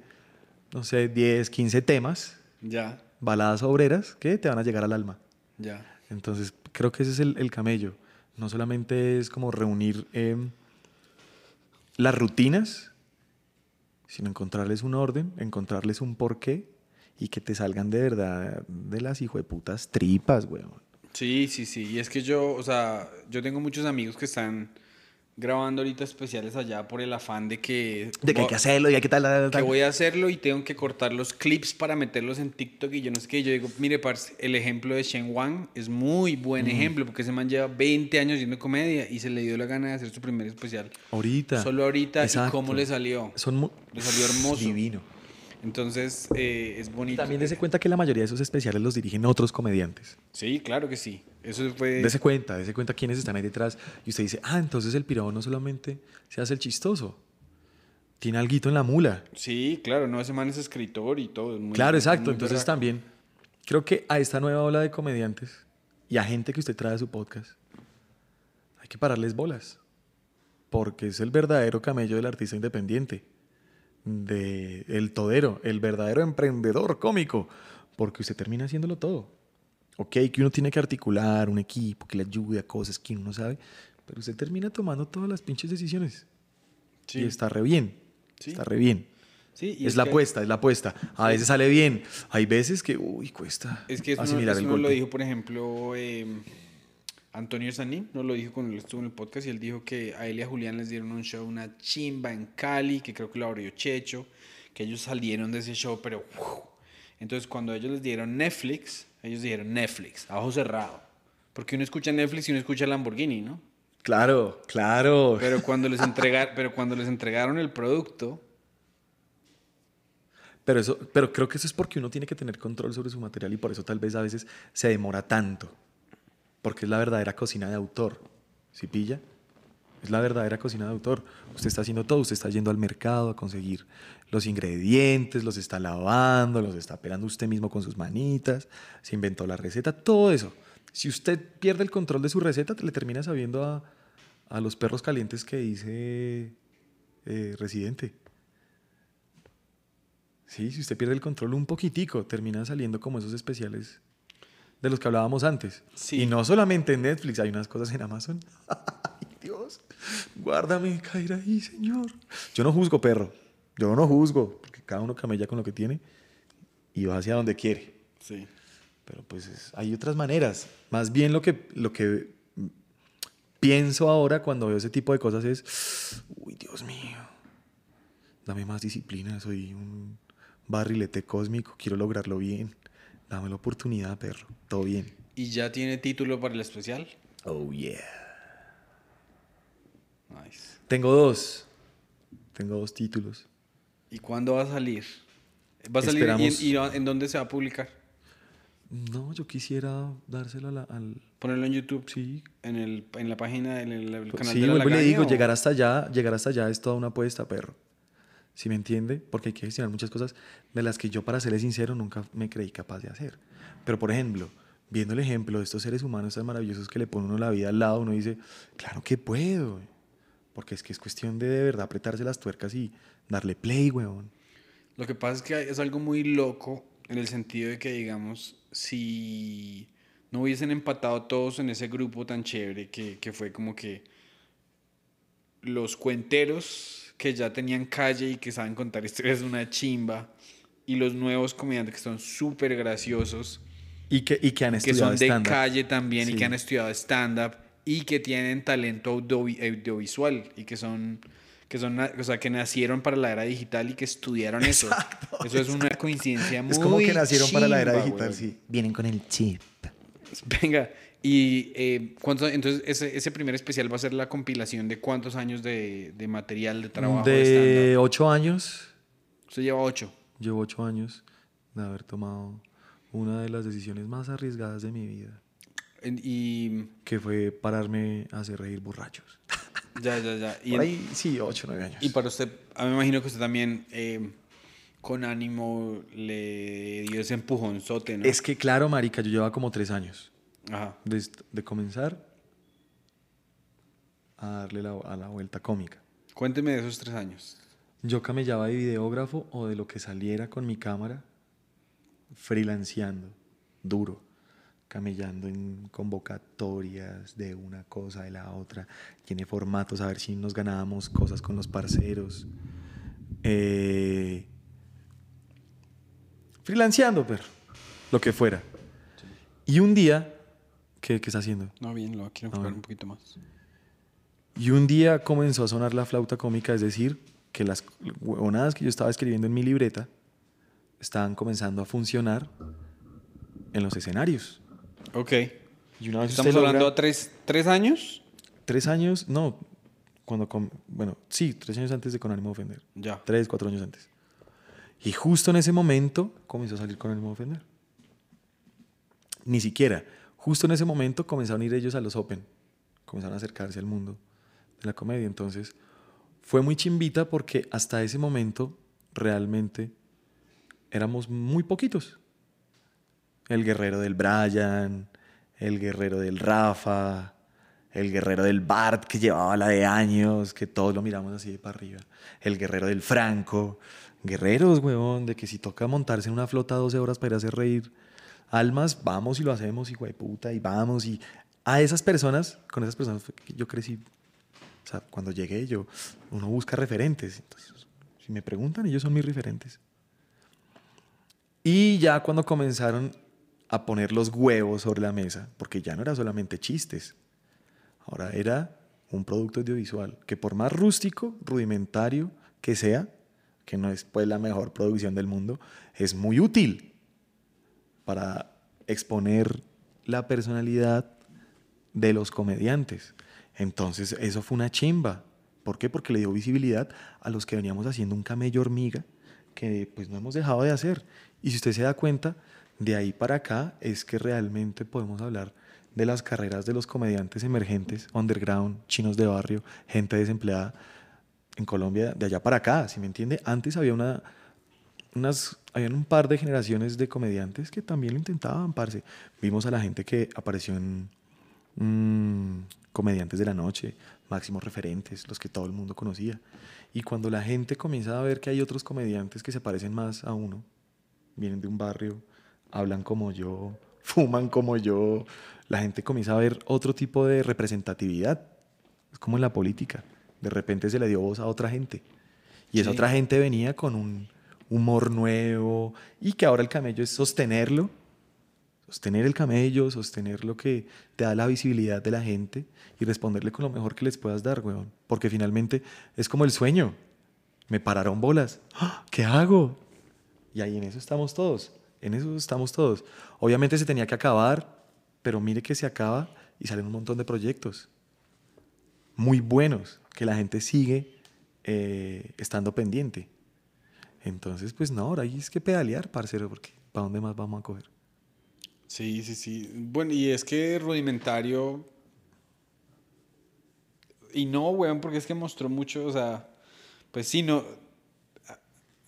no sé, 10, 15 temas, Ya, baladas obreras, que te van a llegar al alma. ya. Entonces, creo que ese es el, el camello. No solamente es como reunir em, las rutinas, sino encontrarles un orden, encontrarles un porqué y que te salgan de verdad de las hijo de putas tripas, weón. Sí, sí, sí. Y es que yo, o sea, yo tengo muchos amigos que están grabando ahorita especiales allá por el afán de que... De que hay que hacerlo y hay que tal, tal, que tal. voy a hacerlo y tengo que cortar los clips para meterlos en TikTok y yo no sé qué. Yo digo, mire, parce, el ejemplo de Shen Wang es muy buen ejemplo porque ese man lleva 20 años haciendo comedia y se le dio la gana de hacer su primer especial. Ahorita. Solo ahorita. ¿Y cómo le salió? Son Le salió hermoso. Divino. Entonces, eh, es bonito. También dése cuenta que la mayoría de esos especiales los dirigen otros comediantes. Sí, claro que sí. Eso fue... Dese cuenta, dese cuenta quiénes están ahí detrás. Y usted dice, ah, entonces el pirado no solamente se hace el chistoso, tiene alguito en la mula. Sí, claro, no, ese man es escritor y todo. es muy- claro, exacto. muy Entonces también creo que a esta nueva ola de comediantes y a gente que usted trae a su podcast, hay que pararles bolas. Porque es el verdadero camello del artista independiente. De el todero, el verdadero emprendedor cómico. Porque usted termina haciéndolo todo. Ok, que uno tiene que articular un equipo que le ayude a cosas que uno no sabe. Pero usted termina tomando todas las pinches decisiones. Sí. Y está re bien. Sí. Está re bien. Sí, y es, la que- apuesta, es la apuesta. A veces sale bien. Hay veces que, uy, cuesta Es que no, asimilar eso el nos lo golpe. dijo, por ejemplo, eh, Antonio Sanín, nos lo dijo cuando él estuvo en el podcast y él dijo que a él y a Julián les dieron un show, una chimba en Cali, que creo que lo abrió Checho, que ellos salieron de ese show, pero... Entonces cuando ellos les dieron Netflix, ellos dijeron Netflix, a ojo cerrado. Porque uno escucha Netflix y uno escucha Lamborghini, ¿no? Claro, claro. Pero cuando les, entregar, [LAUGHS] pero cuando les entregaron el producto, Pero, eso, pero creo que eso es porque uno tiene que tener control sobre su material y por eso tal vez a veces se demora tanto. Porque es la verdadera cocina de autor. ¿Sí pilla? Es la verdadera cocina de autor. Usted está haciendo todo, usted está yendo al mercado a conseguir los ingredientes, los está lavando, los está pelando usted mismo con sus manitas, se inventó la receta, todo eso. Si usted pierde el control de su receta, le termina sabiendo a, a los perros calientes que dice eh, Residente. Sí, si usted pierde el control un poquitico, terminan saliendo como esos especiales de los que hablábamos antes. Sí. Y no solamente en Netflix, hay unas cosas en Amazon. [LAUGHS] Ay, Dios, guárdame caer ahí, Señor. Yo no juzgo, perro. Yo no juzgo, porque cada uno camella con lo que tiene y va hacia donde quiere. sí. Pero pues es- hay otras maneras. Más bien lo que, lo que pienso ahora cuando veo ese tipo de cosas es, uy, Dios mío, dame más disciplina, soy un barrilete cósmico, quiero lograrlo bien. Dame la oportunidad, perro. Todo bien. ¿Y ya tiene título para el especial? Oh, yeah. Nice. Tengo dos. Tengo dos títulos. ¿Y cuándo va a salir? ¿Va a salir y, en dónde se va a publicar? No, yo quisiera dárselo a la- al... Ponerlo en YouTube. Sí, En, el, en la página, en el, el canal sí, de la y le digo, o- llegar hasta allá, llegar hasta allá es toda una apuesta, perro. ¿Sí me entiende? Porque hay que gestionar muchas cosas de las que yo, para serle sincero, nunca me creí capaz de hacer. Pero, por ejemplo, viendo el ejemplo de estos seres humanos tan maravillosos que le ponen uno la vida al lado, uno dice, claro que puedo. güey". Porque es que es cuestión de de verdad apretarse las tuercas y darle play, weón. Lo que pasa es que es algo muy loco en el sentido de que, digamos, si no hubiesen empatado todos en ese grupo tan chévere que, que fue como que los cuenteros que ya tenían calle y que saben contar historias de una chimba y los nuevos comediantes que son súper graciosos, Y que, y que han que estudiado son de calle también y que han estudiado stand-up y que tienen talento audiovi- audiovisual y que son, que son, o sea, que nacieron para la era digital y que estudiaron eso. Eso es una coincidencia muy Es como que nacieron para la era chimba, digital, sí. Vienen con el chip. Venga, y eh, ¿cuántos- entonces ese, ese primer especial va a ser la compilación de cuántos años de, de material de trabajo de, ocho años, Usted lleva ocho. llevo ocho años de haber tomado una de las decisiones más arriesgadas de mi vida, Y que fue pararme a hacer reír borrachos. [LAUGHS] ya, ya, ya. Y, Por en- ahí, sí, ocho, nueve años. y para usted, a mí me imagino que usted también eh, con ánimo le dio ese empujonzote, ¿no? Es que, claro, marica, yo llevaba como tres años Ajá. de, est- de comenzar a darle la, a la vuelta cómica. Cuénteme de esos tres años. Yo camellaba de videógrafo o de lo que saliera con mi cámara, freelanceando, duro, camellando en convocatorias de una cosa, de la otra, tiene formatos, a ver si nos ganábamos cosas con los parceros. Eh, freelanceando, pero lo que fuera. Y un día, ¿qué, qué está haciendo? No, bien, lo quiero enfocar un poquito más. Y un día comenzó a sonar la flauta cómica, es decir, que las huevonadas que yo estaba escribiendo en mi libreta estaban comenzando a funcionar en los escenarios. Ok. Y una vez Estamos logra- hablando de tres, tres años. Tres años, no, cuando, com- bueno, sí, tres años antes de Con ánimo de ofender. Ya. Tres, cuatro años antes. Y justo en ese momento comenzó a salir Con ánimo de ofender. Ni siquiera. Justo en ese momento comenzaron a ir ellos a los Open. Comenzaron a acercarse al mundo de la comedia. Entonces, fue muy chimbita porque hasta ese momento realmente éramos muy poquitos. El guerrero del Brian, el guerrero del Rafa, el guerrero del Bart que llevaba la de años, que todos lo miramos así de para arriba. El guerrero del Franco. Guerreros, huevón, de que si toca montarse en una flota 12 horas para ir a hacer reír almas, vamos y lo hacemos, hijo de puta, y vamos. Y a esas personas, con esas personas yo crecí. O sea, cuando llegué, yo, uno busca referentes. Entonces, si me preguntan, ellos son mis referentes. Y ya cuando comenzaron a poner los huevos sobre la mesa, porque ya no era solamente chistes, ahora era un producto audiovisual que por más rústico, rudimentario que sea, que no es pues la mejor producción del mundo, es muy útil para exponer la personalidad de los comediantes. Entonces, eso fue una chimba. ¿Por qué? Porque le dio visibilidad a los que veníamos haciendo un camello hormiga que pues no hemos dejado de hacer. Y si usted se da cuenta, de ahí para acá es que realmente podemos hablar de las carreras de los comediantes emergentes, underground, chinos de barrio, gente desempleada en Colombia, de allá para acá, si me entiende? Antes había una, unas, habían un par de generaciones de comediantes que también lo intentaban, parce. Vimos a la gente que apareció en mm, Comediantes de la Noche, máximos referentes, los que todo el mundo conocía. Y cuando la gente comienza a ver que hay otros comediantes que se parecen más a uno, vienen de un barrio, hablan como yo, fuman como yo, la gente comienza a ver otro tipo de representatividad. Es como en la política. De repente se le dio voz a otra gente. Y esa Sí. otra gente venía con un humor nuevo y que ahora el camello es sostenerlo, sostener el camello, sostener lo que te da la visibilidad de la gente y responderle con lo mejor que les puedas dar, weón. Porque finalmente es como el sueño. Me pararon bolas. ¡Ah! ¿Qué hago? Y ahí en eso estamos todos. En eso estamos todos. Obviamente se tenía que acabar, pero mire que se acaba y salen un montón de proyectos muy buenos que la gente sigue eh, estando pendiente. Entonces, pues no, ahora hay es que pedalear, parcero, porque ¿para dónde más vamos a coger? Sí, sí, sí. Bueno, y es que rudimentario. Y no, weón, porque es que mostró mucho, o sea, pues sí, no.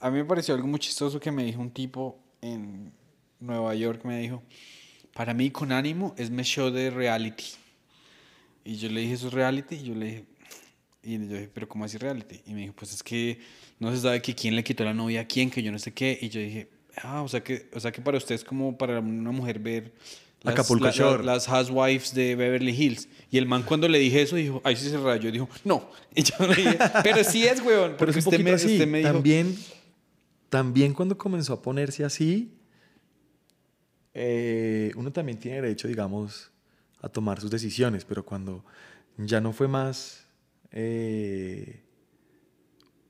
A, mí me pareció algo muy chistoso que me dijo un tipo en Nueva York, me dijo, para mí con ánimo es mi show de reality. Y yo le dije, ¿eso es reality? Y yo le dije, y yo dije, ¿pero cómo así reality? Y me dijo, pues es que no se sabe que quién le quitó la novia a quién, que yo no sé qué. Y yo dije, ah, o sea que, o sea que para usted es como para una mujer ver las, Acapulco la- la- Shore. las housewives de Beverly Hills. Y el man cuando le dije eso dijo, ahí sí se rayó. Dijo, no. [LAUGHS] Y yo le dije, pero sí es, weón. Pero Porque es un usted me, así. usted me dijo, También, también cuando comenzó a ponerse así, eh, uno también tiene derecho, digamos, a tomar sus decisiones, pero cuando ya no fue más eh,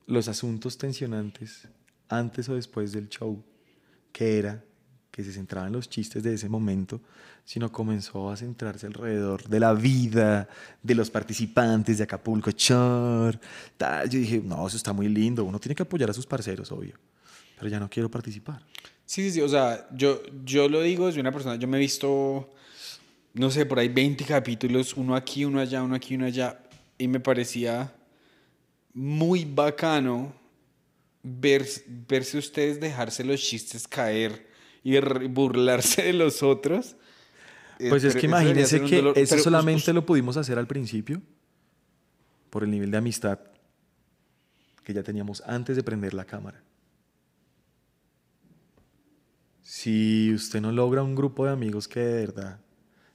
los asuntos tensionantes antes o después del show, que era que se centraba en los chistes de ese momento, sino comenzó a centrarse alrededor de la vida, de los participantes de Acapulco Shore. tal. Yo dije, no, eso está muy lindo, uno tiene que apoyar a sus parceros, obvio, pero ya no quiero participar. Sí, sí, sí. O sea, yo, yo lo digo desde una persona. Yo me he visto, no sé, por ahí 20 capítulos, uno aquí, uno allá, uno aquí, uno allá. Y me parecía muy bacano ver, verse ustedes dejarse los chistes caer y burlarse de los otros. Eh, Pues es que imagínense que dolor. eso us- solamente us- lo pudimos hacer al principio por el nivel de amistad que ya teníamos antes de prender la cámara. Si usted no logra un grupo de amigos que de verdad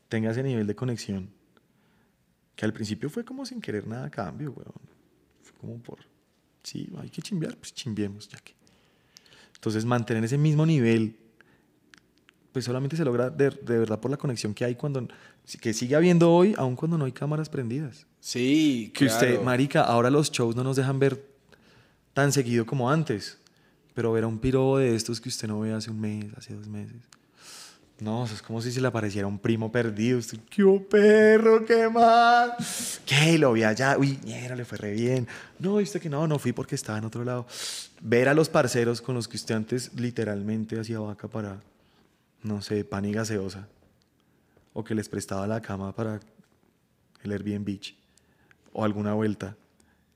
tenga ese nivel de conexión, que al principio fue como sin querer nada a cambio, weón. Fue como por, sí, hay que chimbear, pues chimbiemos, ya que. Entonces mantener ese mismo nivel pues solamente se logra de, de verdad por la conexión que hay cuando que sigue habiendo hoy, aun cuando no hay cámaras prendidas. Sí, Que usted, claro. marica, ahora los shows no nos dejan ver tan seguido como antes, pero ver a un piro de estos que usted no ve hace un mes, hace dos meses. No, es como si se le apareciera un primo perdido. Usted, ¿Qué oh, perro? ¿Qué más? ¿Qué? Lo vi allá. Uy, mierda, le fue re bien. No, viste que no, no fui porque estaba en otro lado. Ver a los parceros con los que usted antes literalmente hacía vaca para, no sé, pan y gaseosa. O que les prestaba la cama para el Airbnb. O alguna vuelta.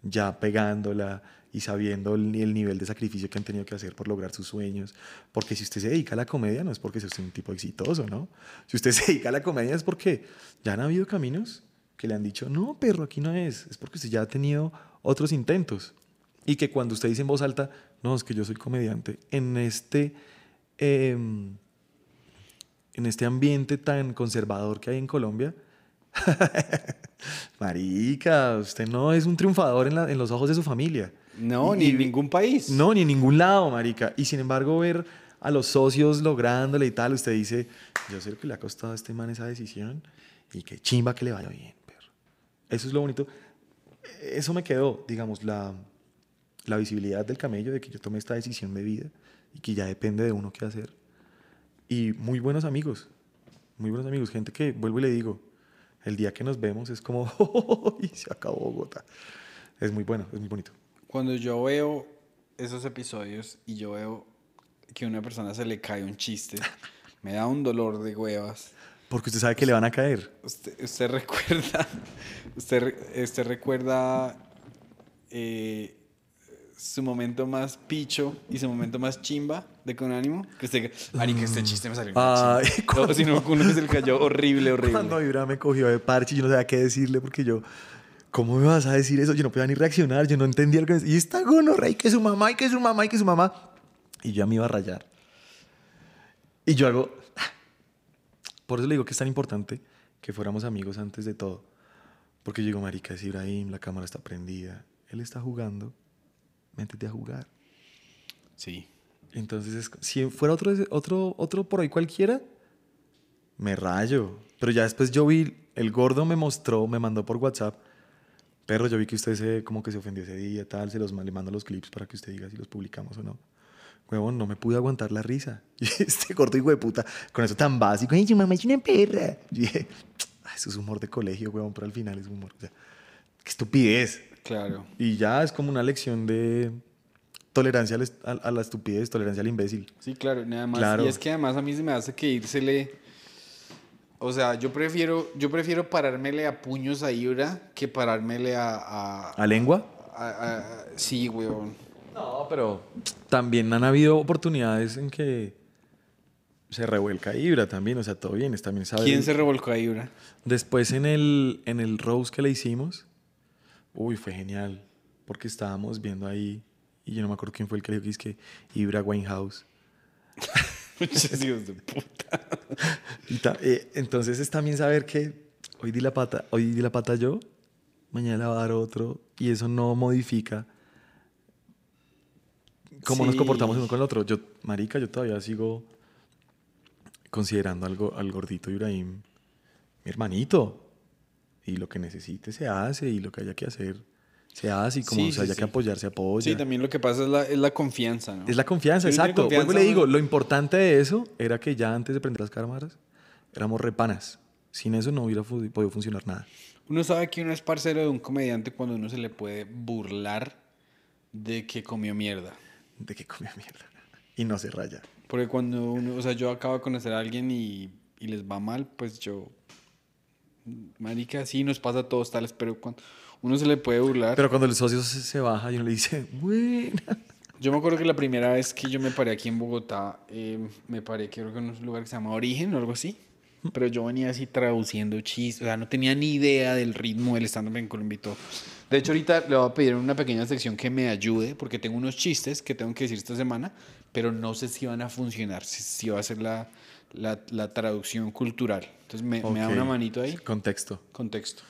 Ya pegándola y sabiendo el, el nivel de sacrificio que han tenido que hacer por lograr sus sueños. Porque si usted se dedica a la comedia, no es porque sea un tipo exitoso, ¿no? Si usted [LAUGHS] se dedica a la comedia es porque ya han habido caminos que le han dicho, no, perro, aquí no es. Es porque usted ya ha tenido otros intentos. Y que cuando usted dice en voz alta, no, es que yo soy comediante, en este, em, en este ambiente tan conservador que hay en Colombia, [LAUGHS] marica, usted no es un triunfador en los ojos de su familia. No, ni en ningún país. No, ni en ningún lado, marica. Y sin embargo, ver a los socios lográndole y tal, usted dice, yo sé lo que le ha costado a este man esa decisión y que chimba que le vaya bien, perro. Eso es lo bonito. Eso me quedó, digamos, la, la visibilidad del camello de que yo tomé esta decisión de vida y que ya depende de uno qué hacer. Y muy buenos amigos, muy buenos amigos, gente que, vuelvo y le digo, el día que nos vemos es como, [LAUGHS] y se acabó Bogotá. Es muy bueno, es muy bonito. Cuando yo veo esos episodios y yo veo que a una persona se le cae un chiste, [LAUGHS] me da un dolor de huevas. Porque usted sabe que le van a caer. Usted, usted recuerda, [LAUGHS] usted, usted recuerda eh, su momento más picho y su momento más chimba de con ánimo. Que usted, marica, este chiste me salió Ay, chimba. No, si no, uno que se le cayó horrible, horrible. Cuando Vibra me cogió de parche, yo no sabía qué decirle porque yo, ¿cómo me vas a decir eso? Yo no podía ni reaccionar, yo no entendía lo que me Y está gonorrea, que su mamá, y que su mamá, y que su mamá. Y yo ya me iba a rayar. Y yo hago. Por eso le digo que es tan importante que fuéramos amigos antes de todo. Porque yo digo, marica, es Ibrahim, la cámara está prendida, él está jugando, métete a jugar. Sí. Entonces, es- si fuera otro, otro, otro por ahí cualquiera, me rayo. Pero ya después yo vi, el gordo me mostró, me mandó por WhatsApp. Perro, yo vi que usted se, como que se ofendió ese día, tal, se los le mando los clips para que usted diga si los publicamos o no. Huevón, no me pude aguantar la risa. [LAUGHS] Y este gordo hijo de puta, con eso tan básico, ay, su mamá es una perra. [LAUGHS] Y dije, "Ah, eso es humor de colegio, huevón, pero al final es humor. O sea, qué estupidez. Claro. Y ya es como una lección de tolerancia a la estupidez, tolerancia al imbécil. Sí, claro, nada más. Claro. Y es que además a mí se me hace que írsele. O sea, yo prefiero, yo prefiero parármele a puños a Ibra que parármele a. a, ¿A lengua? a- a- sí, weón. No, pero también han habido oportunidades en que se revuelca Ibra también, o sea, todo bien, es también sabe. ¿Quién se revolcó a Ibra? Después en el, en el Rose que le hicimos, uy, fue genial, porque estábamos viendo ahí, y yo no me acuerdo quién fue el que dijo que es que Ibra Winehouse. [LAUGHS] Hijos de puta. Eh, entonces es también saber que hoy di la pata, hoy di la pata yo, mañana la va a dar otro, y eso no modifica cómo nos comportamos uno con el otro. Yo, marica, yo todavía sigo considerando algo al gordito Ibrahim mi hermanito. Y lo que necesite se hace, y lo que haya que hacer se hace, y como Sí, se sí, haya sí. que apoyar se apoya. Sí, también lo que pasa es la, es la confianza, ¿no? Es la confianza, exacto. confianza, y le digo, lo importante de eso era que ya antes de prender las cámaras éramos repanas. Sin eso no hubiera podido funcionar nada. Uno sabe que uno es parcero de un comediante cuando uno se le puede burlar de que comió mierda. De que comía mierda. Y no se raya. Porque cuando uno, o sea, yo acabo de conocer a alguien y, y les va mal, pues yo, marica, sí nos pasa a todos tales, pero cuando uno se le puede burlar. Pero cuando el socio se, se baja y uno le dice, [LAUGHS] buena. Yo me acuerdo que la primera vez que yo me paré aquí en Bogotá, eh, me paré creo que en un lugar que se llama Origen o algo así. Pero yo venía así traduciendo chistes, o sea, no tenía ni idea del ritmo del stand-up en Colombia y todo. De hecho, ahorita le voy a pedir en una pequeña sección que me ayude, porque tengo unos chistes que tengo que decir esta semana, pero no sé si van a funcionar, si, si va a ser la, la, la traducción cultural. Entonces, me, me da una manito ahí, Contexto. contexto.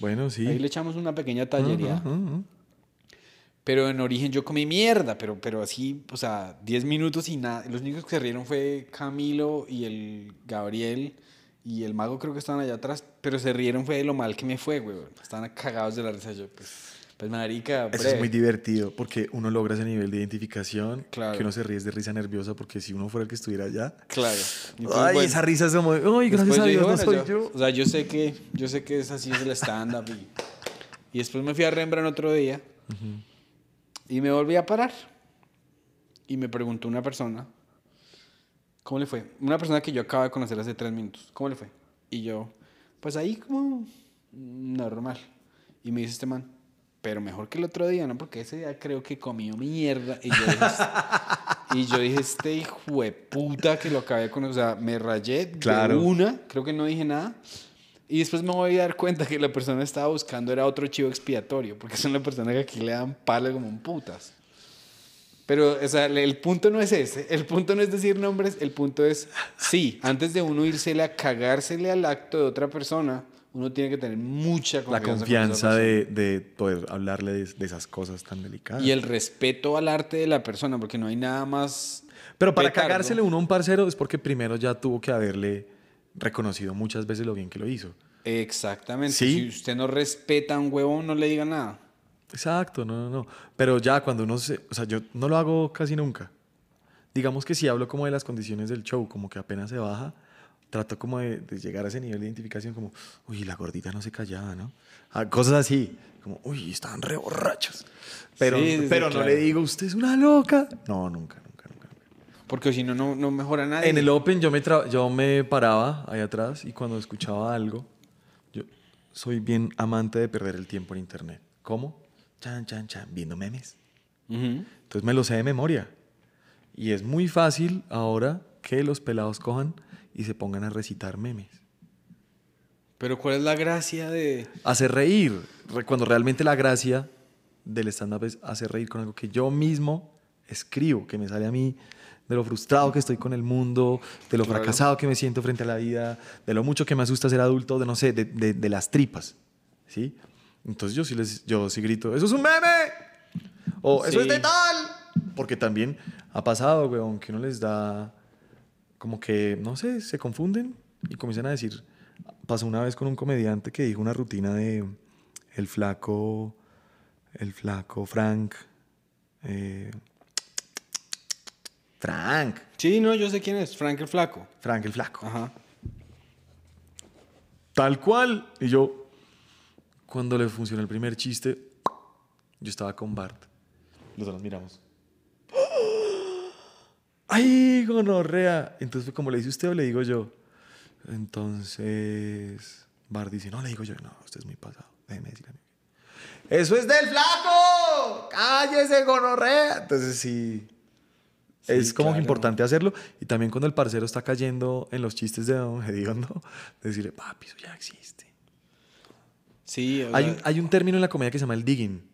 Bueno, sí. Ahí le echamos una pequeña tallería. Pero en origen yo comí mierda, pero, pero así, o sea, 10 minutos y nada. Los únicos que se rieron fue Camilo y el Gabriel y el mago creo que estaban allá atrás, pero se rieron fue de lo mal que me fue, güey. Estaban cagados de la risa yo, pues, pues marica, Eso es muy divertido porque uno logra ese nivel de identificación. Claro. Que uno se ríe de risa nerviosa porque si uno fuera el que estuviera allá. Claro. Pues, Ay, bueno, esa risa es como, ay, gracias a Dios, dije, no soy yo. O sea, yo sé que, yo sé que es así es el stand-up y, y después me fui a Rembrandt otro día y me volví a parar y me preguntó una persona, ¿cómo le fue? Una persona que yo acabo de conocer hace tres minutos, ¿cómo le fue? Y yo, pues ahí como normal. Y me dice este man, pero mejor que el otro día, ¿no? Porque ese día creo que comió mierda. Y yo dije, [LAUGHS] y yo dije este hijo de puta que lo acabé de conocer. O sea, me rayé de Claro. una, creo que no dije nada. Y después me voy a dar cuenta que la persona que estaba buscando era otro chivo expiatorio, porque son las personas que aquí le dan palo como un putas. Pero, o sea, el punto no es ese. El punto no es decir nombres. El punto es, sí, antes de uno irsele a cagársele al acto de otra persona, uno tiene que tener mucha La confianza. con esa confianza de, de poder hablarle de, de esas cosas tan delicadas. Y el respeto al arte de la persona, porque no hay nada más. Pero para petardo. cagársele uno a un parcero es porque primero ya tuvo que haberle reconocido muchas veces lo bien que lo hizo. Exactamente. Sí. Si usted no respeta a un huevón, no le diga nada. Exacto, no, no, no. Pero ya cuando uno se... O sea, yo no lo hago casi nunca. Digamos que si hablo como de las condiciones del show, como que apenas se baja, trato como de, de llegar a ese nivel de identificación como, uy, la gordita no se callaba, ¿no? Ah, cosas así, como, uy, estaban re borrachos. Pero, Sí, pero no claro. le digo, usted es una loca. No, nunca, nunca, nunca. nunca. Porque si no, no, mejora nadie. En el Open yo me, tra- yo me paraba ahí atrás y cuando escuchaba algo, yo soy bien amante de perder el tiempo en internet. ¿Cómo? Chan, chan, chan, viendo memes. Ujú. Entonces me lo sé de memoria. Y es muy fácil ahora que los pelados cojan y se pongan a recitar memes. Pero ¿cuál es la gracia de...? Hacer reír. Re- Cuando realmente la gracia del stand-up es hacer reír con algo que yo mismo escribo, que me sale a mí de lo frustrado que estoy con el mundo, de lo Claro. fracasado que me siento frente a la vida, de lo mucho que me asusta ser adulto, de no sé, de, de- de las tripas. ¿Sí? Entonces yo sí, les, yo sí grito, ¡eso es un meme! O ¡eso es Sí. de tal! Porque también ha pasado, weón, que uno les da como que, no sé, se confunden y comienzan a decir. Pasó una vez con un comediante que dijo una rutina de el flaco, el flaco Frank. eh, Frank, Sí, no, yo sé quién es. Frank el Flaco. Frank el flaco. Ajá. Tal cual. Y yo, cuando le funcionó el primer chiste, yo estaba con Bart. Los dos nos miramos. ¡Ay, gonorrea! Entonces como le dice usted o le digo yo. Entonces, Bart dice, no, le digo yo, no, usted es muy pasado. Déjeme decir a mí. ¡Eso es del flaco! ¡Cállese, gonorrea! Entonces sí. es como claro. importante hacerlo. Y también cuando el parcero está cayendo en los chistes de Don Hediondo, decirle, papi, eso ya existe. Sí, o Hay, sea, hay un término en la comedia que se llama el digging.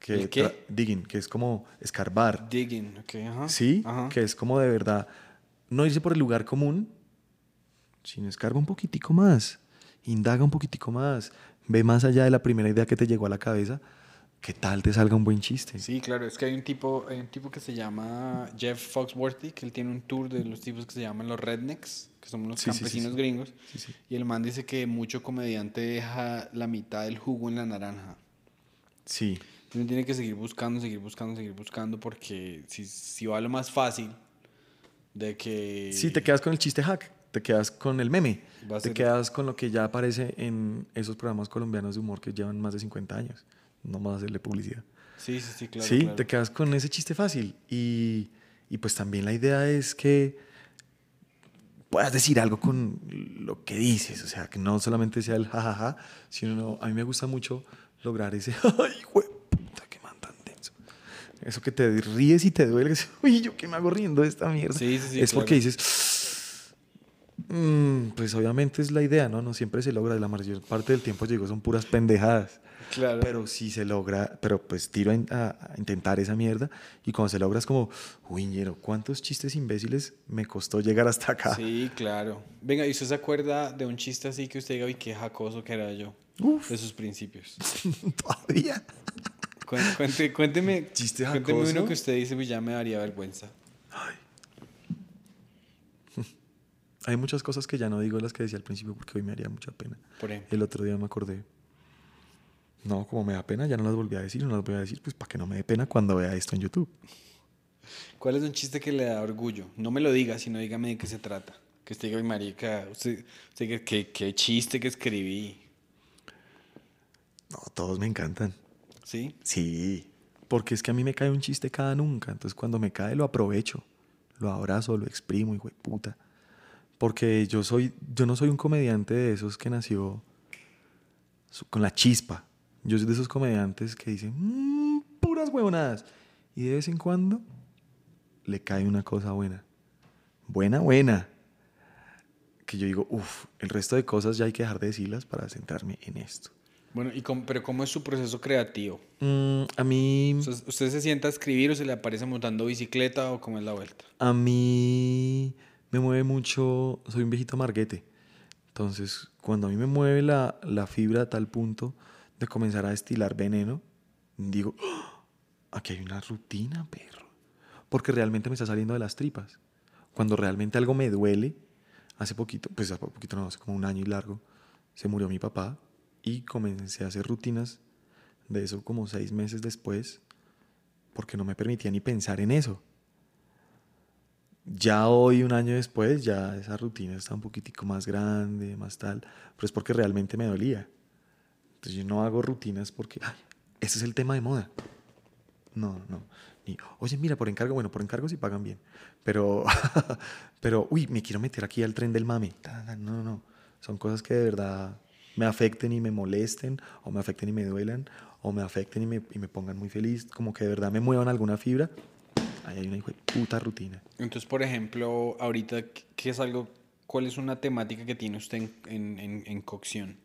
Que ¿El qué? tra- Digging, que es como escarbar. digging, ok, ajá. Sí, Ajá. que es como de verdad no irse por el lugar común, sino escarba un poquitico más, indaga un poquitico más, ve más allá de la primera idea que te llegó a la cabeza, ¿qué tal te salga un buen chiste? Sí, claro, es que hay un tipo, hay un tipo que se llama Jeff Foxworthy, que él tiene un tour de los tipos que se llaman los rednecks, que son los Sí, sí, sí, campesinos sí. gringos. Y el man dice que mucho comediante deja la mitad del jugo en la naranja. Sí, Uno tiene que seguir buscando, seguir buscando, seguir buscando, porque si, si va lo más fácil de que... sí, te quedas con el chiste hack, te quedas con el meme, te ser- quedas con lo que ya aparece en esos programas colombianos de humor que llevan más de 50 años, no más hacerle publicidad. Sí, sí, sí, claro. sí, claro. te quedas con ese chiste fácil. Y, y pues también la idea es que puedas decir algo con lo que dices. O sea, que no solamente sea el jajaja, sino no- a mí me gusta mucho lograr ese, [LAUGHS] ay, güey, puta, qué man tan denso. Eso que te ríes y te duele, uy, yo qué me hago riendo de esta mierda. Sí, sí, sí, es porque dices, "Mm, pues obviamente es la idea, ¿no? No siempre se logra, la mayor parte del tiempo, digo, son puras pendejadas. Claro. Pero sí se logra, pero pues tiro a, in- a- a intentar esa mierda y cuando se logra es como, uy, ñero, ¿cuántos chistes imbéciles me costó llegar hasta acá? Sí, claro. Venga, ¿y usted se acuerda de un chiste así que usted diga, uy, qué jacoso que era yo? De sus principios. [LAUGHS] Todavía. Cuénteme, [LAUGHS] Chiste cuénteme uno que usted dice, pues ya me daría vergüenza. [LAUGHS] Hay muchas cosas que ya no digo las que decía al principio porque hoy me haría mucha pena. Por ejemplo. El otro día me acordé. No, como me da pena, ya no las volví a decir, no las voy a decir, pues para que no me dé pena cuando vea esto en YouTube. ¿Cuál es un chiste que le da orgullo? No me lo diga, sino dígame de qué se trata. Que usted diga, "Ay, marica, usted, usted ¿qué, qué chiste que escribí. No, todos me encantan. ¿Sí? Sí, porque es que a mí me cae un chiste cada nunca, entonces cuando me cae lo aprovecho, lo abrazo, lo exprimo, hijo de puta. Porque yo soy, yo no soy un comediante de esos que nació con la chispa. Yo soy de esos comediantes que dicen "Mm, puras huevonadas y de vez en cuando le cae una cosa buena, buena, buena. Que yo digo, uff, el resto de cosas ya hay que dejar de decirlas para centrarme en esto. Bueno, y cómo- pero ¿cómo es su proceso creativo? Mm, a mí ¿Usted se sienta a escribir o se le aparece montando bicicleta o cómo es la vuelta? A mí me mueve mucho, soy un viejito marguete. Entonces, cuando a mí me mueve la, la fibra a tal punto de comenzar a destilar veneno, digo, "Ah, aquí hay una rutina, perro. Porque realmente me está saliendo de las tripas. Cuando realmente algo me duele, hace poquito, pues hace poquito no, hace como un año y largo, se murió mi papá y comencé a hacer rutinas de eso como seis meses después, porque no me permitía ni pensar en eso. Ya hoy, un año después, ya esa rutina está un poquitico más grande, más tal, pero es porque realmente me dolía. Entonces yo no hago rutinas porque, "Ay, ese es el tema de moda. No, no. Ni, oye, mira, por encargo, bueno, por encargo sí pagan bien. Pero, [LAUGHS] pero, uy, me quiero meter aquí al tren del mame. No, no, no. Son cosas que de verdad me afecten y me molesten, o me afecten y me duelan, o me afecten y me, y me pongan muy feliz, como que de verdad me muevan alguna fibra. Ahí hay una hijo de puta rutina. Entonces, por ejemplo, ahorita, ¿qué- ¿qué es algo, cuál es una temática que tiene usted en, en, en- en cocción?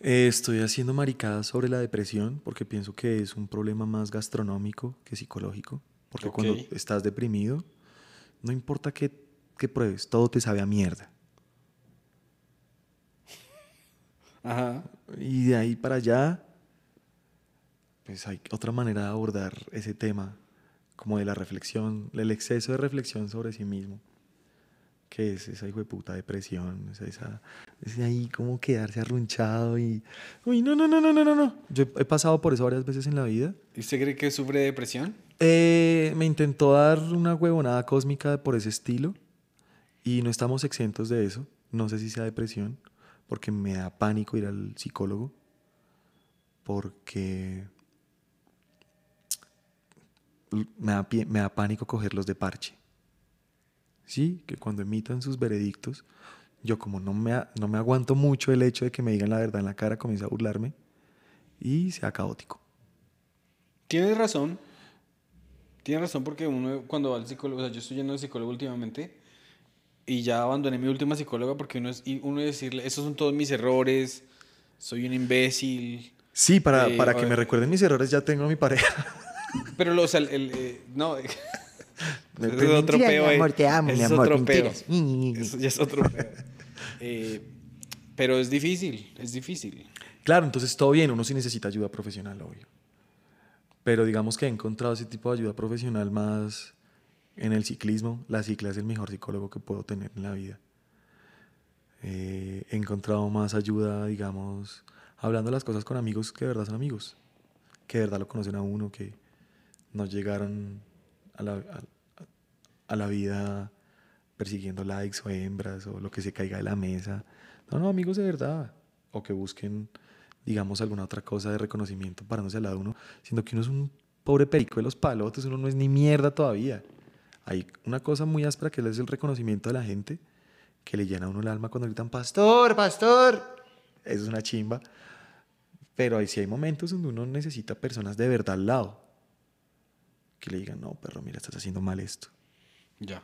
Eh, estoy haciendo maricadas sobre la depresión porque pienso que es un problema más gastronómico que psicológico. Porque cuando estás deprimido, no importa qué, qué pruebes, todo te sabe a mierda. Ajá. Y de ahí para allá, pues hay otra manera de abordar ese tema, como de la reflexión, el exceso de reflexión sobre sí mismo, que es esa hijo de puta depresión, es esa, es ahí como quedarse arrunchado y, uy, no, no, no, no, no, no, no. Yo he pasado por eso varias veces en la vida. ¿Y usted cree que sufre de depresión? Eh, me intentó dar una huevonada cósmica por ese estilo y no estamos exentos de eso. No sé si sea depresión, porque me da pánico ir al psicólogo, porque me da, me da pánico cogerlos de parche. Sí, que cuando emitan sus veredictos, yo como no me, no me aguanto mucho el hecho de que me digan la verdad en la cara, comienzo a burlarme y sea caótico. Tienes razón. Tiene razón porque uno cuando va al psicólogo, o sea, yo estoy yendo al psicólogo últimamente y ya abandoné mi última psicóloga porque uno es y uno decirle, esos son todos mis errores, soy un imbécil. Sí, para, Eh, para que me recuerden mis errores ya tengo a mi pareja. [LAUGHS] Pero lo, o sea, el, el, eh, no, [LAUGHS] es otro peo. mi eh. amor, te amo, es amor, otro peo. es otro peo. [LAUGHS] Eh, pero es difícil, es difícil. Claro, entonces todo bien, uno sí necesita ayuda profesional, obvio. Pero digamos que he encontrado ese tipo de ayuda profesional más en el ciclismo. La cicla es el mejor psicólogo que puedo tener en la vida. Eh, he encontrado más ayuda, digamos, hablando las cosas con amigos que de verdad son amigos, que de verdad lo conocen a uno, que no llegaron a la, a- la vida persiguiendo likes o hembras o lo que se caiga de la mesa. No, no, amigos de verdad. O que busquen, digamos, alguna otra cosa de reconocimiento parándose al lado de uno, siendo que uno es un pobre perico de los palotes, uno no es ni mierda todavía. Hay una cosa muy áspera que es el reconocimiento de la gente, que le llena a uno el alma cuando gritan, pastor, pastor. Eso es una chimba. Pero ahí sí hay momentos donde uno necesita personas de verdad al lado. Que le digan, no, perro, mira, estás haciendo mal esto. Ya.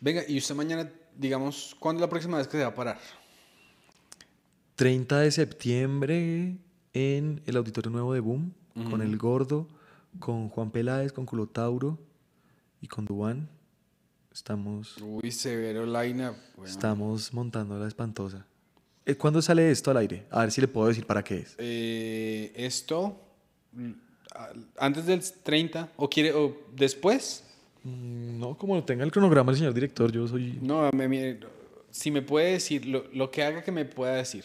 Venga, y usted mañana, digamos, ¿cuándo es la próxima vez que se va a parar? 30 de septiembre en el Auditorio Nuevo de Boom, con El Gordo, con Juan Peláez, con Culotauro y con Dubán. Estamos, Uy, severo line estamos montando la espantosa. Eh, ¿Cuándo sale esto al aire? A ver si le puedo decir para qué es. Eh, esto, mm, antes del 30, o quiere, o después. Mm, No, como lo tenga el cronograma el señor director, yo soy... No, me- me- si me puede decir, lo, lo que haga que me pueda decir.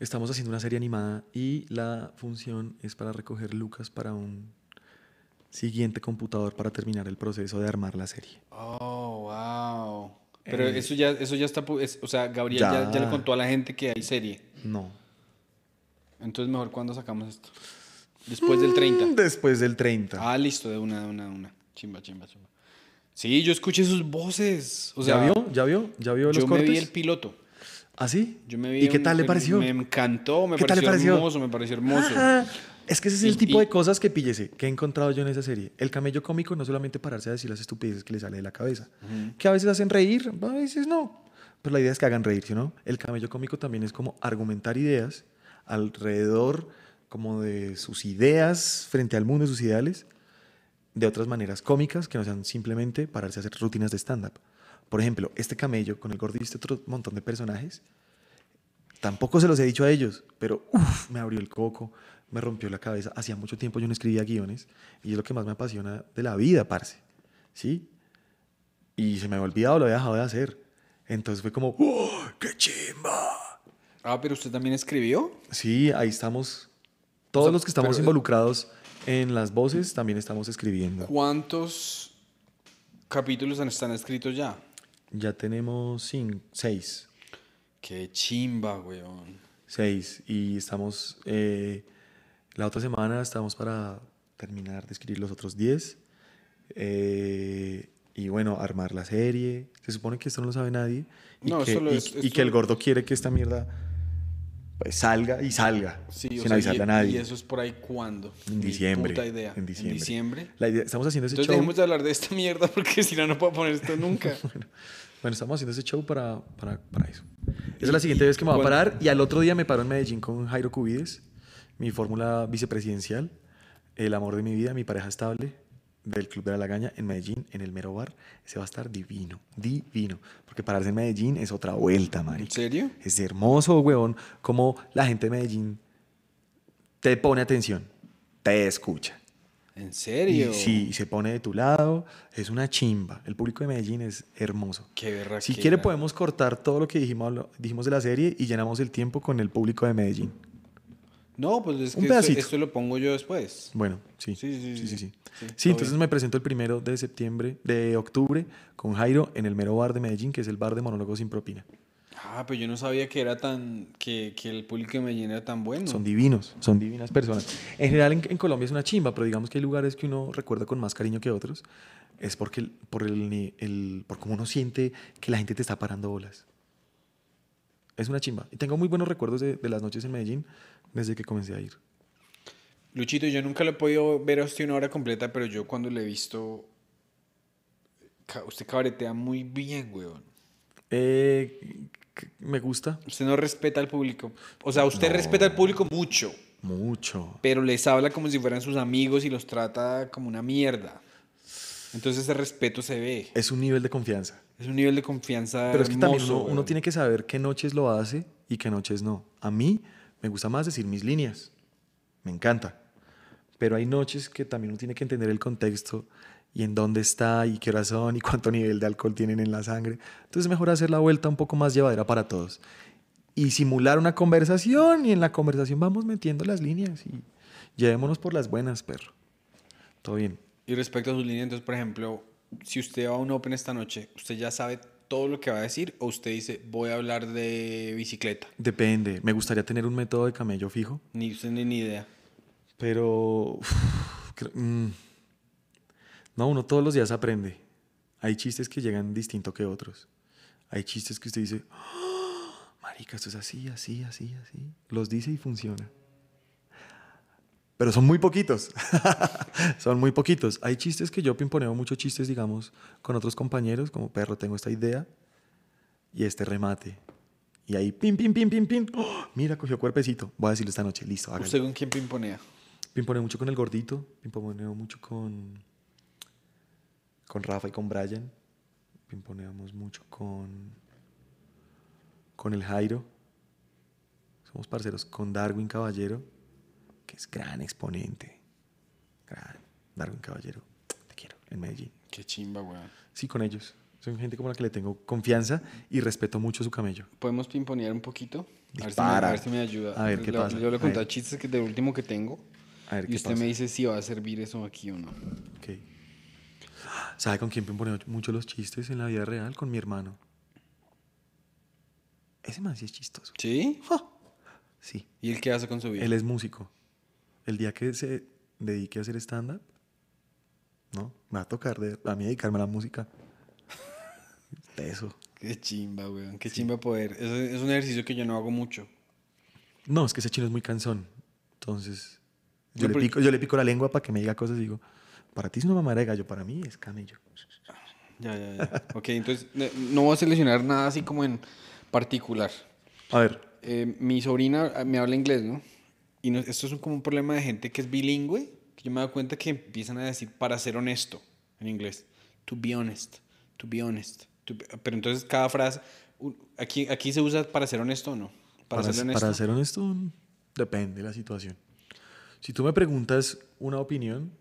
Estamos haciendo una serie animada y la función es para recoger lucas para un siguiente computador para terminar el proceso de armar la serie. Oh, wow. Pero Eh, eso ya, eso ya está, es- o sea, Gabriel ya. Ya. ya le contó a la gente que hay serie. No. Entonces mejor cuando sacamos esto. Después del 30. Mm, Después del 30. Ah, listo, de una, de una, de una. Chimba, chimba, chimba. Sí, yo escuché sus voces. O sea, ¿Ya vio? ¿Ya vio? ¿Ya vio los yo me cortes? vi el piloto. ¿Ah, sí? Yo me vi ¿Y qué un- tal le me- pareció? Me encantó, me ¿Qué tal le pareció, pareció? hermoso, me pareció hermoso. Ajá. Es que ese es el Y- tipo y- de cosas que píllese, que he encontrado yo en esa serie. El camello cómico no solamente pararse a decir las estupideces que le sale de la cabeza, que a veces hacen reír, a veces no. Pero la idea es que hagan reír, ¿sí o no? El camello cómico también es como argumentar ideas alrededor como de sus ideas frente al mundo, sus ideales, de otras maneras cómicas que no sean simplemente pararse a hacer rutinas de stand-up. Por ejemplo, este camello con el gordo y este otro montón de personajes, Tampoco se los he dicho a ellos, pero uf, me abrió el coco, me rompió la cabeza. Hacía mucho tiempo yo no escribía guiones y es lo que más me apasiona de la vida, parce. ¿Sí? Y se me había olvidado, lo había dejado de hacer. Entonces fue como, ¡oh, qué chimba! Ah, pero usted también escribió. Sí, ahí estamos. Todos sea, los que estamos pero- involucrados en las voces también estamos escribiendo. ¿Cuántos capítulos están escritos ya? Ya tenemos cin- seis. Qué chimba, weón. Seis. Y estamos. eh, la otra semana estamos para terminar de escribir los otros diez. eh, y bueno, armar la serie. Se supone que esto no lo sabe nadie. Y, No, que, y- es- y que el gordo quiere que esta mierda pues, salga y salga. Sí, sin sea, avisarle y, a nadie. ¿Y eso es por ahí cuándo? En diciembre. puta idea. En diciembre. En diciembre. La idea- estamos haciendo ese Entonces show. dejemos de hablar de esta mierda [LAUGHS] porque si no, no puedo poner esto nunca. [LAUGHS] Bueno, estamos haciendo ese show para, para, para eso. Esa es la siguiente vez que me voy a parar. Y al otro día me paro en Medellín con Jairo Cubides, mi fórmula vicepresidencial, el amor de mi vida, mi pareja estable del Club de la Lagaña en Medellín, en el mero bar. Ese va a estar divino, divino. Porque pararse en Medellín es otra vuelta, ¿En marica. serio? Es hermoso, weón, como la gente de Medellín te pone atención, te escucha. ¿En Y serio? sí, y se pone de tu lado, es una chimba. El público de Medellín es hermoso. Qué berraquera. Si quiere podemos cortar todo lo que dijimos, dijimos de la serie y llenamos el tiempo con el público de Medellín. No, pues es que esto, lo pongo yo después. Bueno, sí. Sí, sí, sí, sí. sí. entonces bien. me presento el primero de septiembre, de octubre, con Jairo en el mero bar de Medellín, que es el bar de monólogos sin propina. Ah, pero yo no sabía que era tan. que, que el público de Medellín era tan bueno. Son divinos, son divinas personas. En general en, en Colombia es una chimba, pero digamos que hay lugares que uno recuerda con más cariño que otros. Es porque el- por el, el por cómo uno siente que la gente te está parando bolas. Es una chimba. Y tengo muy buenos recuerdos de, de las noches en Medellín desde que comencé a ir. Luchito, yo nunca lo he podido ver a usted una hora completa, pero yo cuando le he visto. Usted cabaretea muy bien, weón. Eh, me gusta Usted no respeta al público. O sea, usted respeta al público mucho, mucho. pero les habla como si fueran sus amigos y los trata como una mierda. Entonces ese respeto se ve. Es un nivel de confianza. Es un nivel de confianza. Pero es que también uno, tiene que saber qué noches lo hace y qué noches no. A mí me gusta más decir mis líneas. Me encanta. Pero hay noches que también uno tiene que entender el contexto y en dónde está y qué hora son y cuánto [LAUGHS] nivel de alcohol tienen en la sangre. Entonces es mejor hacer la vuelta un poco más llevadera para todos. Y simular una conversación y en la conversación vamos metiendo las líneas y llevémonos por las buenas, perro. Todo bien. Y respecto a sus líneas, entonces, por ejemplo, si usted va a un Open esta noche, ¿usted ya sabe todo lo que va a decir o usted dice, voy a hablar de bicicleta? Depende. Me gustaría tener un método de camello fijo. Ni usted ni, ni idea. Pero. uf, creo- mm, no, uno todos los días aprende. Hay chistes que llegan distinto que otros. Hay chistes que usted dice, "Ah, Marica, esto es así, así, así, así. Los dice y funciona. Pero son muy poquitos. [LAUGHS] son muy poquitos. Hay chistes que yo pimponeo muchos chistes, digamos, con otros compañeros, como perro, tengo esta idea y este remate. Y ahí, pim, pim, pim, pim, pim. ¡Oh! mira, cogió cuerpecito. Voy a decirlo esta noche. Listo, hágale. ¿Usted con quién pimponea? Pimponeo mucho con el gordito, pimponeo mucho con, con Rafa y con Brian, pimponeamos mucho con, con el Jairo, somos parceros con Darwin Caballero, que es gran exponente, gran Darwin Caballero, te quiero, en Medellín. Qué chimba, weón. Sí, con ellos, son gente como la que le tengo confianza y respeto mucho su camello. ¿Podemos pimponear un poquito? A ver, si me, a ver si me ayuda. A ver, ¿qué pasa? Yo le A conté ver. chistes que del último que tengo. A ver y qué usted pasa. me dice si va a servir eso aquí o no. Ok. ¿Sabe con quién pimponeo mucho los chistes en la vida real? Con mi hermano. Ese man sí es chistoso. ¿Sí? Sí. ¿Y él qué hace con su vida? Él es músico. El día que se dedique a hacer stand-up, ¿no? Me va a tocar de, a mí dedicarme a la música. [LAUGHS] Eso. Qué chimba, weón. Qué chimba poder. Es, es un ejercicio que yo no hago mucho. No, es que ese chino es muy cansón. Entonces, yo, le, pico, yo le pico la lengua para que me diga cosas y digo, para ti es una mamada de gallo, para mí es camello. Ya, ya, ya. [LAUGHS] ok, entonces no voy a seleccionar nada así como en particular. A ver, Eh, mi sobrina ah, me habla inglés, ¿no? Y no- esto es un- como un problema de gente que es bilingüe, que yo me he dado cuenta que empiezan a decir para ser honesto en inglés. To be honest, to be honest. to be- Pero entonces cada frase, aquí, aquí se usa para ser honesto o no. Para, para, ser honesto. para ser honesto, mm, depende de la situación. Si tú me preguntas una opinión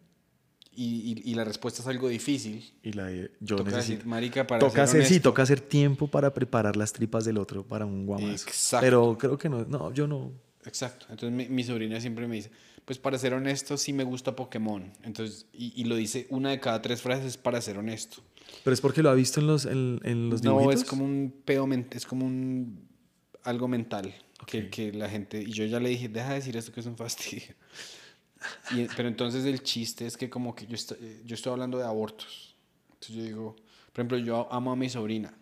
Y, y- y la respuesta es algo difícil. y la yo toca necesito... decir, marica, para toca ser hacer, sí, honesto". toca hacer tiempo para preparar las tripas del otro para un guamazo. Exacto. Pero creo que no, no, yo no. Exacto. Entonces mi, mi sobrina siempre me dice, pues para ser honesto sí me gusta Pokémon. Entonces, y, y lo dice una de cada tres frases para ser honesto. Pero es porque lo ha visto en los, en, en los no, dibujitos. es como un pedo, men- es como un algo mental. Que, que la gente, y yo ya le dije, deja de decir esto que es un fastidio. Y- pero entonces el chiste es que como que yo, estoy- yo estoy hablando de abortos. Entonces yo digo, por ejemplo, yo amo a mi sobrina,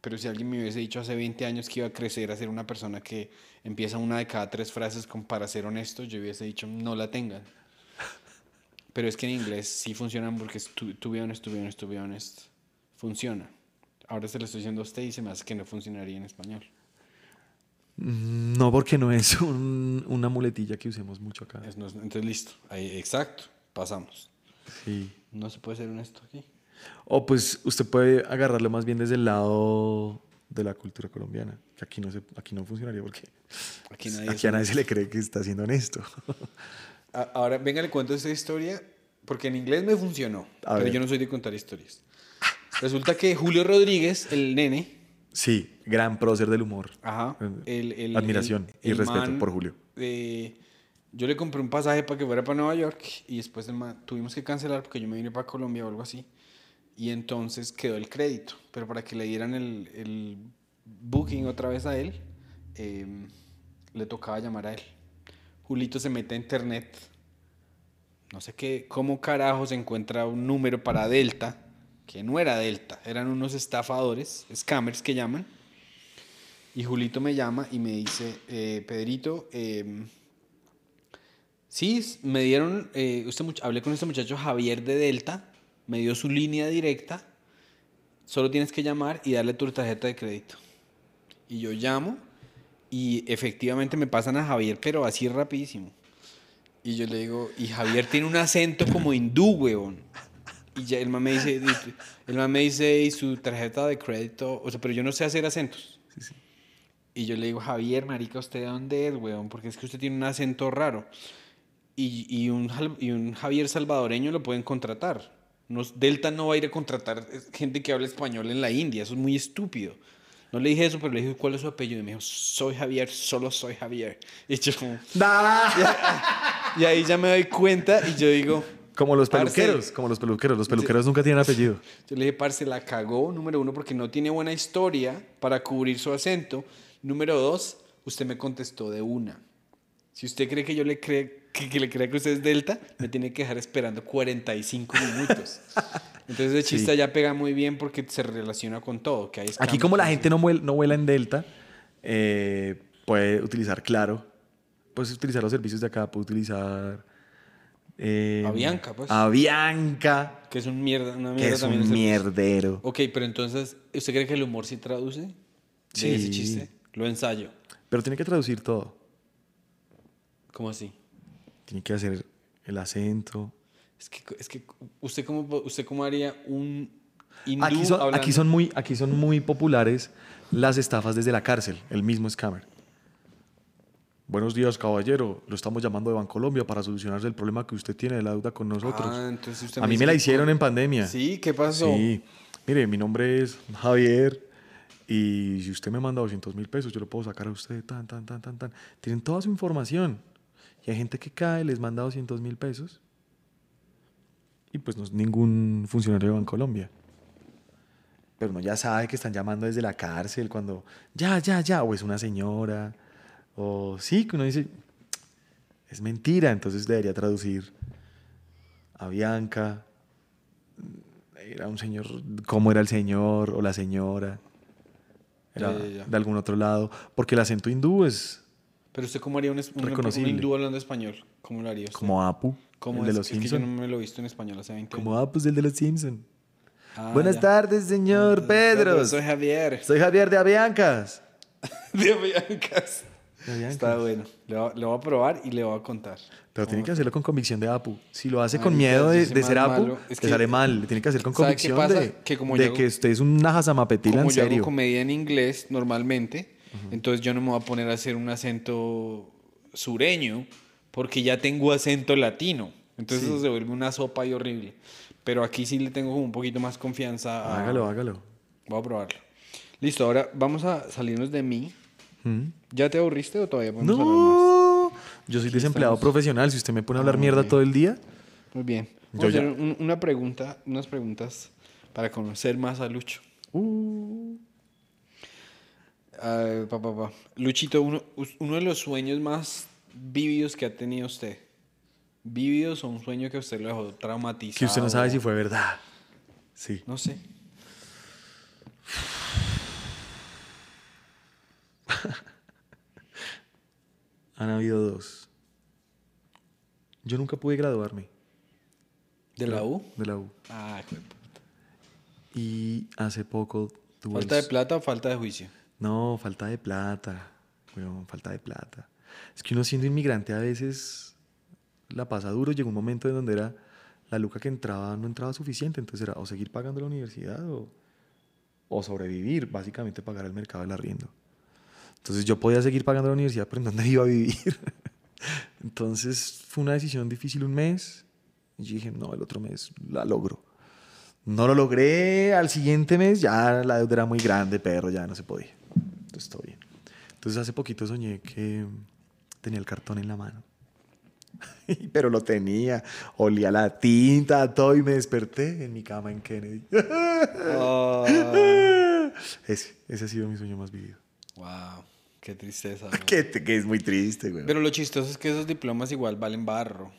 pero si alguien me hubiese dicho hace 20 años que iba a crecer a ser una persona que empieza una de cada tres frases con para ser honesto, yo hubiese dicho, no la tengan. Pero es que en inglés sí funcionan porque es to, to be honest, to be honest, to be honest. Funciona. Ahora se lo estoy diciendo a usted y se me hace que no funcionaría en español. No, porque no es un- una muletilla que usemos mucho acá. Es- no es- entonces, listo. Ahí, exacto. Pasamos. Sí. No se puede ser honesto aquí. O pues usted puede agarrarlo más bien desde el lado de la cultura colombiana. Que aquí no, se, aquí no funcionaría porque Aquí nadie aquí a nadie se le cree que está siendo honesto. [LAUGHS] Ahora, venga, le cuento esta historia porque en inglés me funcionó, A pero ver. yo no soy de contar historias. Resulta que Julio Rodríguez, el nene, sí, gran prócer del humor. ajá, Eh, el, el- Admiración el- y respeto man, por Julio. eh, yo le compré un pasaje para que fuera para Nueva York y después man- tuvimos que cancelar porque yo me vine para Colombia o algo así. Y entonces quedó el crédito, pero para que le dieran el, el booking otra vez a él, eh, le tocaba llamar a él. Julito se mete a internet, no sé qué, cómo carajo se encuentra un número para Delta, que no era Delta, eran unos estafadores, scammers que llaman. Y Julito me llama y me dice, eh, Pedrito, eh, Sí, me dieron, eh, este much- hablé con este muchacho Javier de Delta, me dio su línea directa, solo tienes que llamar y darle tu tarjeta de crédito. Y yo llamo y efectivamente me pasan a Javier, pero así rapidísimo. Y yo le digo, y Javier tiene un acento como hindú, weón. Y ya el man me dice, el man me dice, y su tarjeta de crédito, o sea, pero yo no sé hacer acentos. Y yo le digo, Javier, marica, ¿usted de dónde es, weón? Porque es que usted tiene un acento raro. Y, y un, jal- y un Javier salvadoreño lo pueden contratar. Nos, Delta no va a ir a contratar eh, gente que habla español en la India. Eso es muy estúpido. No le dije eso, pero le dije, ¿cuál es su apellido? Y me dijo, soy Javier, solo soy Javier. Y yo, como- [LAUGHS] y ahí ya me doy cuenta y yo digo, Como los Parce. peluqueros, como los peluqueros. Los peluqueros nunca tienen apellido. Yo le dije, parce, la cagó, número uno, porque no tiene buena historia para cubrir su acento. Número dos, usted me contestó de una. Si usted cree que yo le cree que, que le crea que usted es Delta, me tiene que dejar esperando 45 minutos. Entonces el chiste Sí. ya pega muy bien porque se relaciona con todo. Que hay Aquí como la que gente no, vuel- no vuela en Delta, eh, puede utilizar Claro, puedes utilizar los servicios de acá, puede utilizar... eh, Avianca, pues. Avianca, Que es un mierda, una que mierda es también. un mierdero. Ok, pero entonces, ¿usted cree que el humor sí traduce? De Sí. ese chiste. Lo ensayo. Pero tiene que traducir todo. ¿Cómo así? Tiene que hacer el acento. Es que, es que usted cómo, usted cómo haría un hindú Aquí son, hablando- aquí, son muy, aquí son muy populares las estafas desde la cárcel, el mismo scammer. Buenos días, caballero. Lo estamos llamando de Bancolombia para solucionar el problema que usted tiene de la deuda con nosotros. Ah, entonces usted A mí dice me la hicieron en pandemia. Sí, ¿qué pasó? Sí. Mire, mi nombre es Javier y si usted me manda 200 mil pesos, yo lo puedo sacar a usted, tan, tan, tan, tan, tan. Tienen toda su información. Y hay gente que cae, les manda 200 mil pesos y pues no es ningún funcionario de Bancolombia. Pero uno ya sabe que están llamando desde la cárcel cuando ya, ya, ya, o es una señora, o sí, que uno dice, es mentira, entonces debería traducir a Bianca, era un señor, cómo era el señor o la señora, era Ya, ya, ya. de algún otro lado, porque el acento hindú es Pero usted cómo haría un, un, un Reconocible. hindú hablando español? ¿Cómo lo haría usted? como Apu, ¿Cómo el de es? los es que yo Simpsons. no me lo he visto en español hace 20 Como años. Apu es el de los Simpsons. Ah, Buenas ya. tardes, señor Pedro. Soy Javier. Soy Javier de Aviancas. [LAUGHS] De. De Aviancas. Está bueno. A- le voy a probar y le voy a contar. Pero tiene que hacerlo con convicción de Apu. Si lo hace Marica, con miedo de, de ser Apu, malo. Es le que- sale mal. Tiene que hacer con ¿Sabe qué convicción de, Que como de yo que usted es un najazamapetila Como en yo hago serio. comedia en inglés normalmente, entonces yo no me voy a poner a hacer un acento sureño porque ya tengo acento latino. Entonces eso se vuelve una sopa y horrible. Pero aquí sí le tengo como un poquito más confianza. a- Hágalo, hágalo. Voy a probarlo. Listo, ahora vamos a salirnos de mí. ¿Mm? ¿Ya te aburriste o todavía podemos hablar más? No. Yo soy desempleado profesional. Si usted me pone a hablar Ah, mierda todo el día, Muy bien. Yo Vamos a ya. hacer un- una pregunta, unas preguntas para conocer más a Lucho. uh, Pa, pa, pa. Luchito, uno, uno de los sueños más vívidos que ha tenido usted. ¿Vívidos o un sueño que usted lo dejó traumatizado? que usted no sabe si fue verdad. Sí. No sé. [LAUGHS] Han habido dos. Yo nunca pude graduarme ¿De la U? de la U. Ah, puta. Y hace poco tuve. ¿Falta el de plata o falta de juicio? No, falta de plata. weón, falta de plata. Es que uno siendo inmigrante a veces la pasa duro. Llegó un momento en donde era la luca que entraba no entraba suficiente. Entonces era o seguir pagando la universidad o, sobrevivir, básicamente pagar el mercado del arriendo. Entonces yo podía seguir pagando la universidad, pero ¿en dónde [LAUGHS] iba a vivir? Entonces fue una decisión difícil un mes. Y dije, no, el otro mes la logro. No lo logré al siguiente mes, ya la deuda era muy grande, perro, ya no se podía. Bien. Entonces hace poquito soñé que tenía el cartón en la mano. [LAUGHS] Pero lo tenía, olía la tinta, todo, y me desperté en mi cama en Kennedy. [LAUGHS] Ese, ese ha sido mi sueño más vivido. wow, qué tristeza. [LAUGHS] Que, que es muy triste, güey. Pero lo chistoso es que esos diplomas igual valen barro.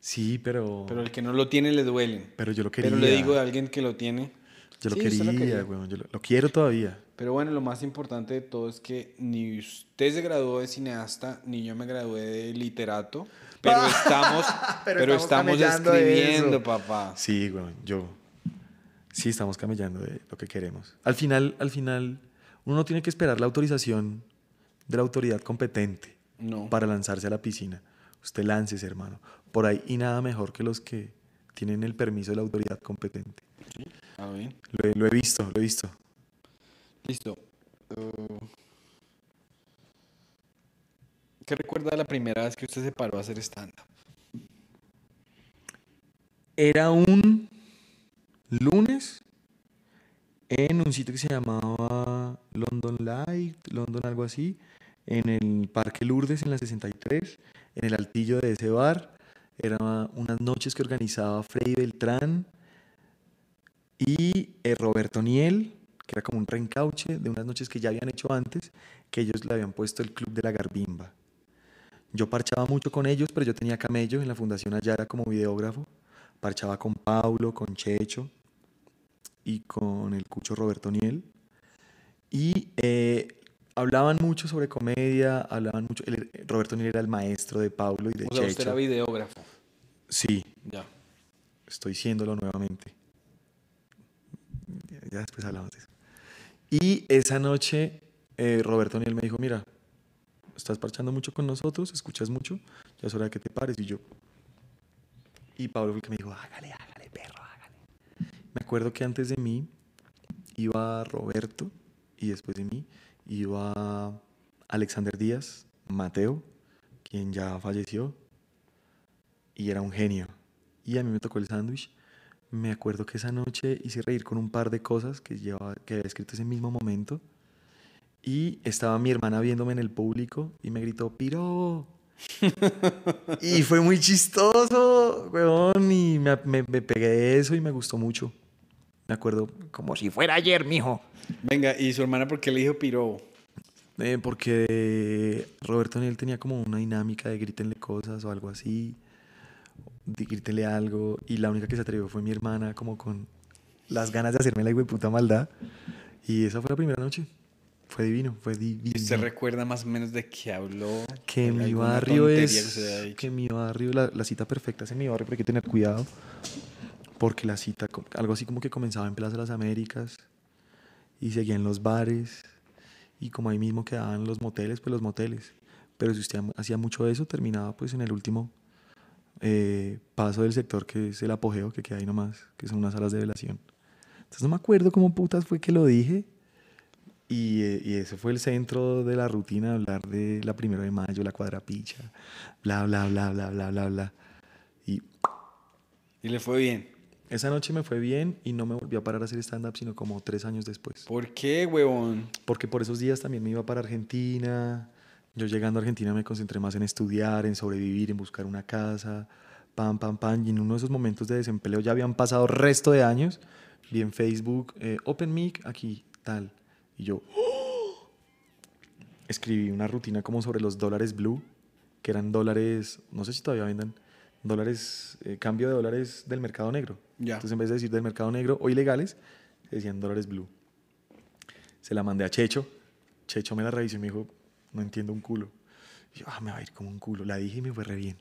Sí, pero, Pero el que no lo tiene le duelen. pero yo lo Pero quería. le digo a alguien que lo tiene, Yo lo Sí, lo quería, quería. weón. Yo lo, lo quiero todavía. Pero bueno, lo más importante de todo es que ni usted se graduó de cineasta, ni yo me gradué de literato, pero [LAUGHS] estamos, Pero pero, estamos escribiendo, papá. Sí, weón. Yo. Sí, estamos camellando de lo que queremos. Al final, al final, uno no tiene que esperar la autorización de la autoridad competente No. para lanzarse a la piscina. Usted láncese, hermano. Por ahí y nada mejor que los que tienen el permiso de la autoridad competente. Ah, bien. Lo he, lo he visto, lo he visto. Listo. Uh, ¿Qué recuerda de la primera vez que usted se paró a hacer stand-up? Era un lunes en un sitio que se llamaba London Light, London algo así, en el Parque Lourdes en la 63, en el altillo de ese bar. Eran unas noches que organizaba Freddy Beltrán y eh, Roberto Niel, que era como un reencauche de unas noches que ya habían hecho antes, que ellos le habían puesto el Club de la Garbimba. Yo parchaba mucho con ellos, pero yo tenía camello en la Fundación Ayara como videógrafo. Parchaba con Paulo, con Checho y con el cucho Roberto Niel. Y eh, hablaban mucho sobre comedia, hablaban mucho. él- Roberto Niel era el maestro de Paulo y de O sea, usted era videógrafo. Sí, Ya. estoy siéndolo nuevamente. Ya- después hablamos de eso. Y esa noche eh, Roberto Niel me dijo, mira, estás parchando mucho con nosotros, escuchas mucho, ya es hora de que te pares. Y yo... Y Pablo fue el que me dijo, hágale, hágale, perro, hágale. Me acuerdo que antes de mí iba Roberto y después de mí iba Alexander Díaz, Mateo, quien ya falleció, y era un genio. Y a mí me tocó el sándwich. Me acuerdo que esa noche hice reír con un par de cosas que, llevaba, que había escrito ese mismo momento. Y estaba mi hermana viéndome en el público y me gritó, ¡Piro! [LAUGHS] y fue muy chistoso, weón. Y me, me, me pegué de eso y me gustó mucho. Me acuerdo como si fuera ayer, mijo. Venga, ¿y su hermana por qué le dijo piro? Eh, porque Roberto Niel tenía como una dinámica de grítenle cosas o algo así, de grítenle algo, y la única que se atrevió fue mi hermana, como con las ganas de hacerme la puta maldad. Y esa fue la primera noche. Fue divino, fue divino. ¿Y ¿Usted recuerda más o menos de qué habló? Que mi ¿Alguna barrio es. que? Que mi barrio, la, la cita perfecta es en mi barrio, pero hay que tener cuidado. Porque la cita, algo así como que comenzaba en Plaza de las Américas y seguía en los bares. Y como ahí mismo quedaban los moteles, pues los moteles. Pero si usted hacía mucho eso, terminaba pues en el último eh, paso del sector que es el apogeo, que queda ahí nomás, que son unas salas de velación. Entonces no me acuerdo cómo putas fue que lo dije. Y, eh, y ese fue el centro de la rutina, hablar de la primero de mayo, la cuadrapicha, bla, bla, bla, bla, bla, bla, bla. Y Y le fue bien. esa noche me fue bien y no me volví a parar a hacer stand-up, sino como tres años después. ¿Por qué, huevón? Porque por esos días también me iba para Argentina. Yo llegando a Argentina me concentré más en estudiar, en sobrevivir, en buscar una casa, pam, pam, pam. Y en uno de esos momentos de desempleo ya habían pasado resto de años. Vi en Facebook, eh, Open Mic, aquí, tal. Y yo ¡oh! [GASPS] escribí una rutina como sobre los dólares blue, que eran dólares, no sé si todavía vendan, dólares, eh, cambio de dólares del mercado negro. Ya. Entonces en vez de decir del mercado negro o ilegales, decían dólares blue. Se la mandé a Checho. Checho me la revisó y me dijo, no entiendo un culo. Y yo, ah, me va a ir como un culo. La dije y me fue re bien.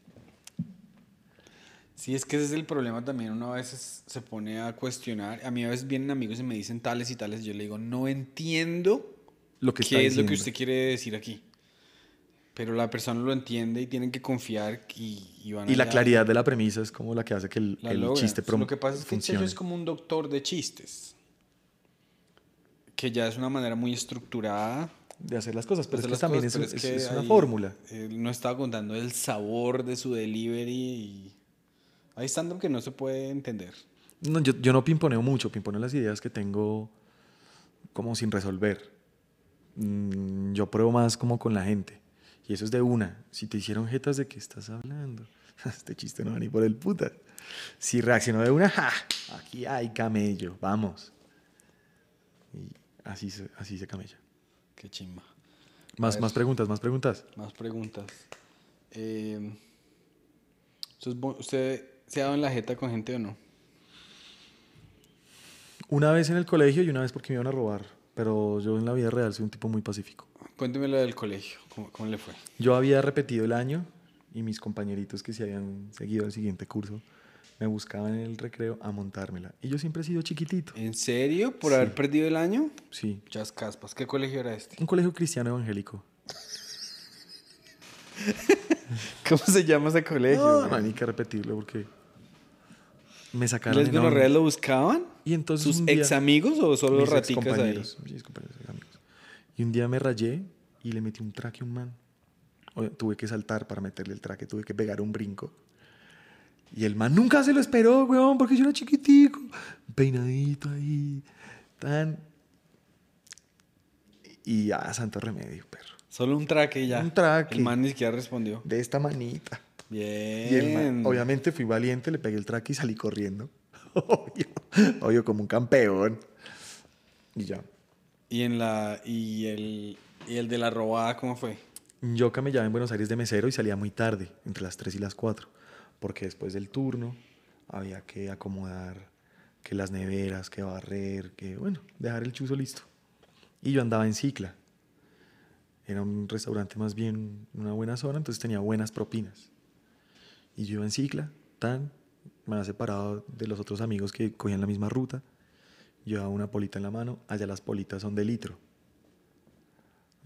Sí, es que ese es el problema también. Uno a veces se pone a cuestionar. A mí a veces vienen amigos y me dicen tales y tales. y Yo le digo, no entiendo Lo que qué es lo que usted quiere decir aquí. Pero la persona lo entiende y tienen que confiar y, y van Y la claridad de la premisa es como la que hace que el, el chiste Lo prom- que pasa es que funcione. es como un doctor de chistes. Que ya es una manera muy estructurada de hacer las cosas, pero hacer es que también cosas, es, es- que es una fórmula. Él no estaba contando el sabor de su delivery y hay stand-up que no se puede entender. No, yo, yo no pimponeo mucho, pimponeo las ideas que tengo como sin resolver. Mm, yo pruebo más como con la gente. Y eso es de una. Si te hicieron jetas de qué estás hablando, [LAUGHS] este chiste no va ni por el puta. Si reaccionó de una, [LAUGHS] ¡ja! aquí hay camello, vamos. Y así se, así se camella. Qué chimba. Más, más preguntas, más preguntas. Más preguntas. Eh, ¿usted, es bu- ¿Usted se ha dado en la jeta con gente o no? Una vez en el colegio y una vez porque me iban a robar. Pero yo en la vida real soy un tipo muy pacífico. Cuénteme lo del colegio. ¿Cómo, cómo le fue? Yo había repetido el año y mis compañeritos que se habían seguido el siguiente curso me buscaban en el recreo a montármela. Y yo siempre he sido chiquitito. ¿En serio? ¿Por haber perdido el año? Sí. Chas caspas. ¿Qué colegio era este? Un colegio cristiano evangélico. [LAUGHS] ¿Cómo se llama ese colegio? No, no hay ni que repetirlo porque me sacaron ¿Les en gonorreas onda. lo buscaban? Y entonces ¿Sus día- ex amigos o solo mis raticas ahí? excompañeros, mis compañeros y amigos. Y un día me rayé y le metí un traque a un man. O- Tuve que saltar para meterle el traque, tuve que pegar un brinco. Y el man nunca se lo esperó, weón, porque yo era chiquitico, peinadito ahí, tan... Y a santo remedio, perro. Solo un traque y ya. Un traque. El man ni siquiera respondió. De esta manita. Bien. Y el man- obviamente fui valiente, le pegué el traque y salí corriendo. [LAUGHS] obvio, obvio, como un campeón. Y ya. ¿Y, en la, y, el, ¿Y el de la robada cómo fue? Yo camellaba en Buenos Aires de mesero y salía muy tarde, entre las 3 y las 4, porque después del turno había que acomodar que las neveras, que barrer, que, bueno, dejar el chuzo listo. Y yo andaba en cicla. Era un restaurante más bien una buena zona, entonces tenía buenas propinas. Y yo iba en cicla, tan, me había separado de los otros amigos que cogían la misma ruta. Llevaba una polita en la mano, allá las politas son de litro.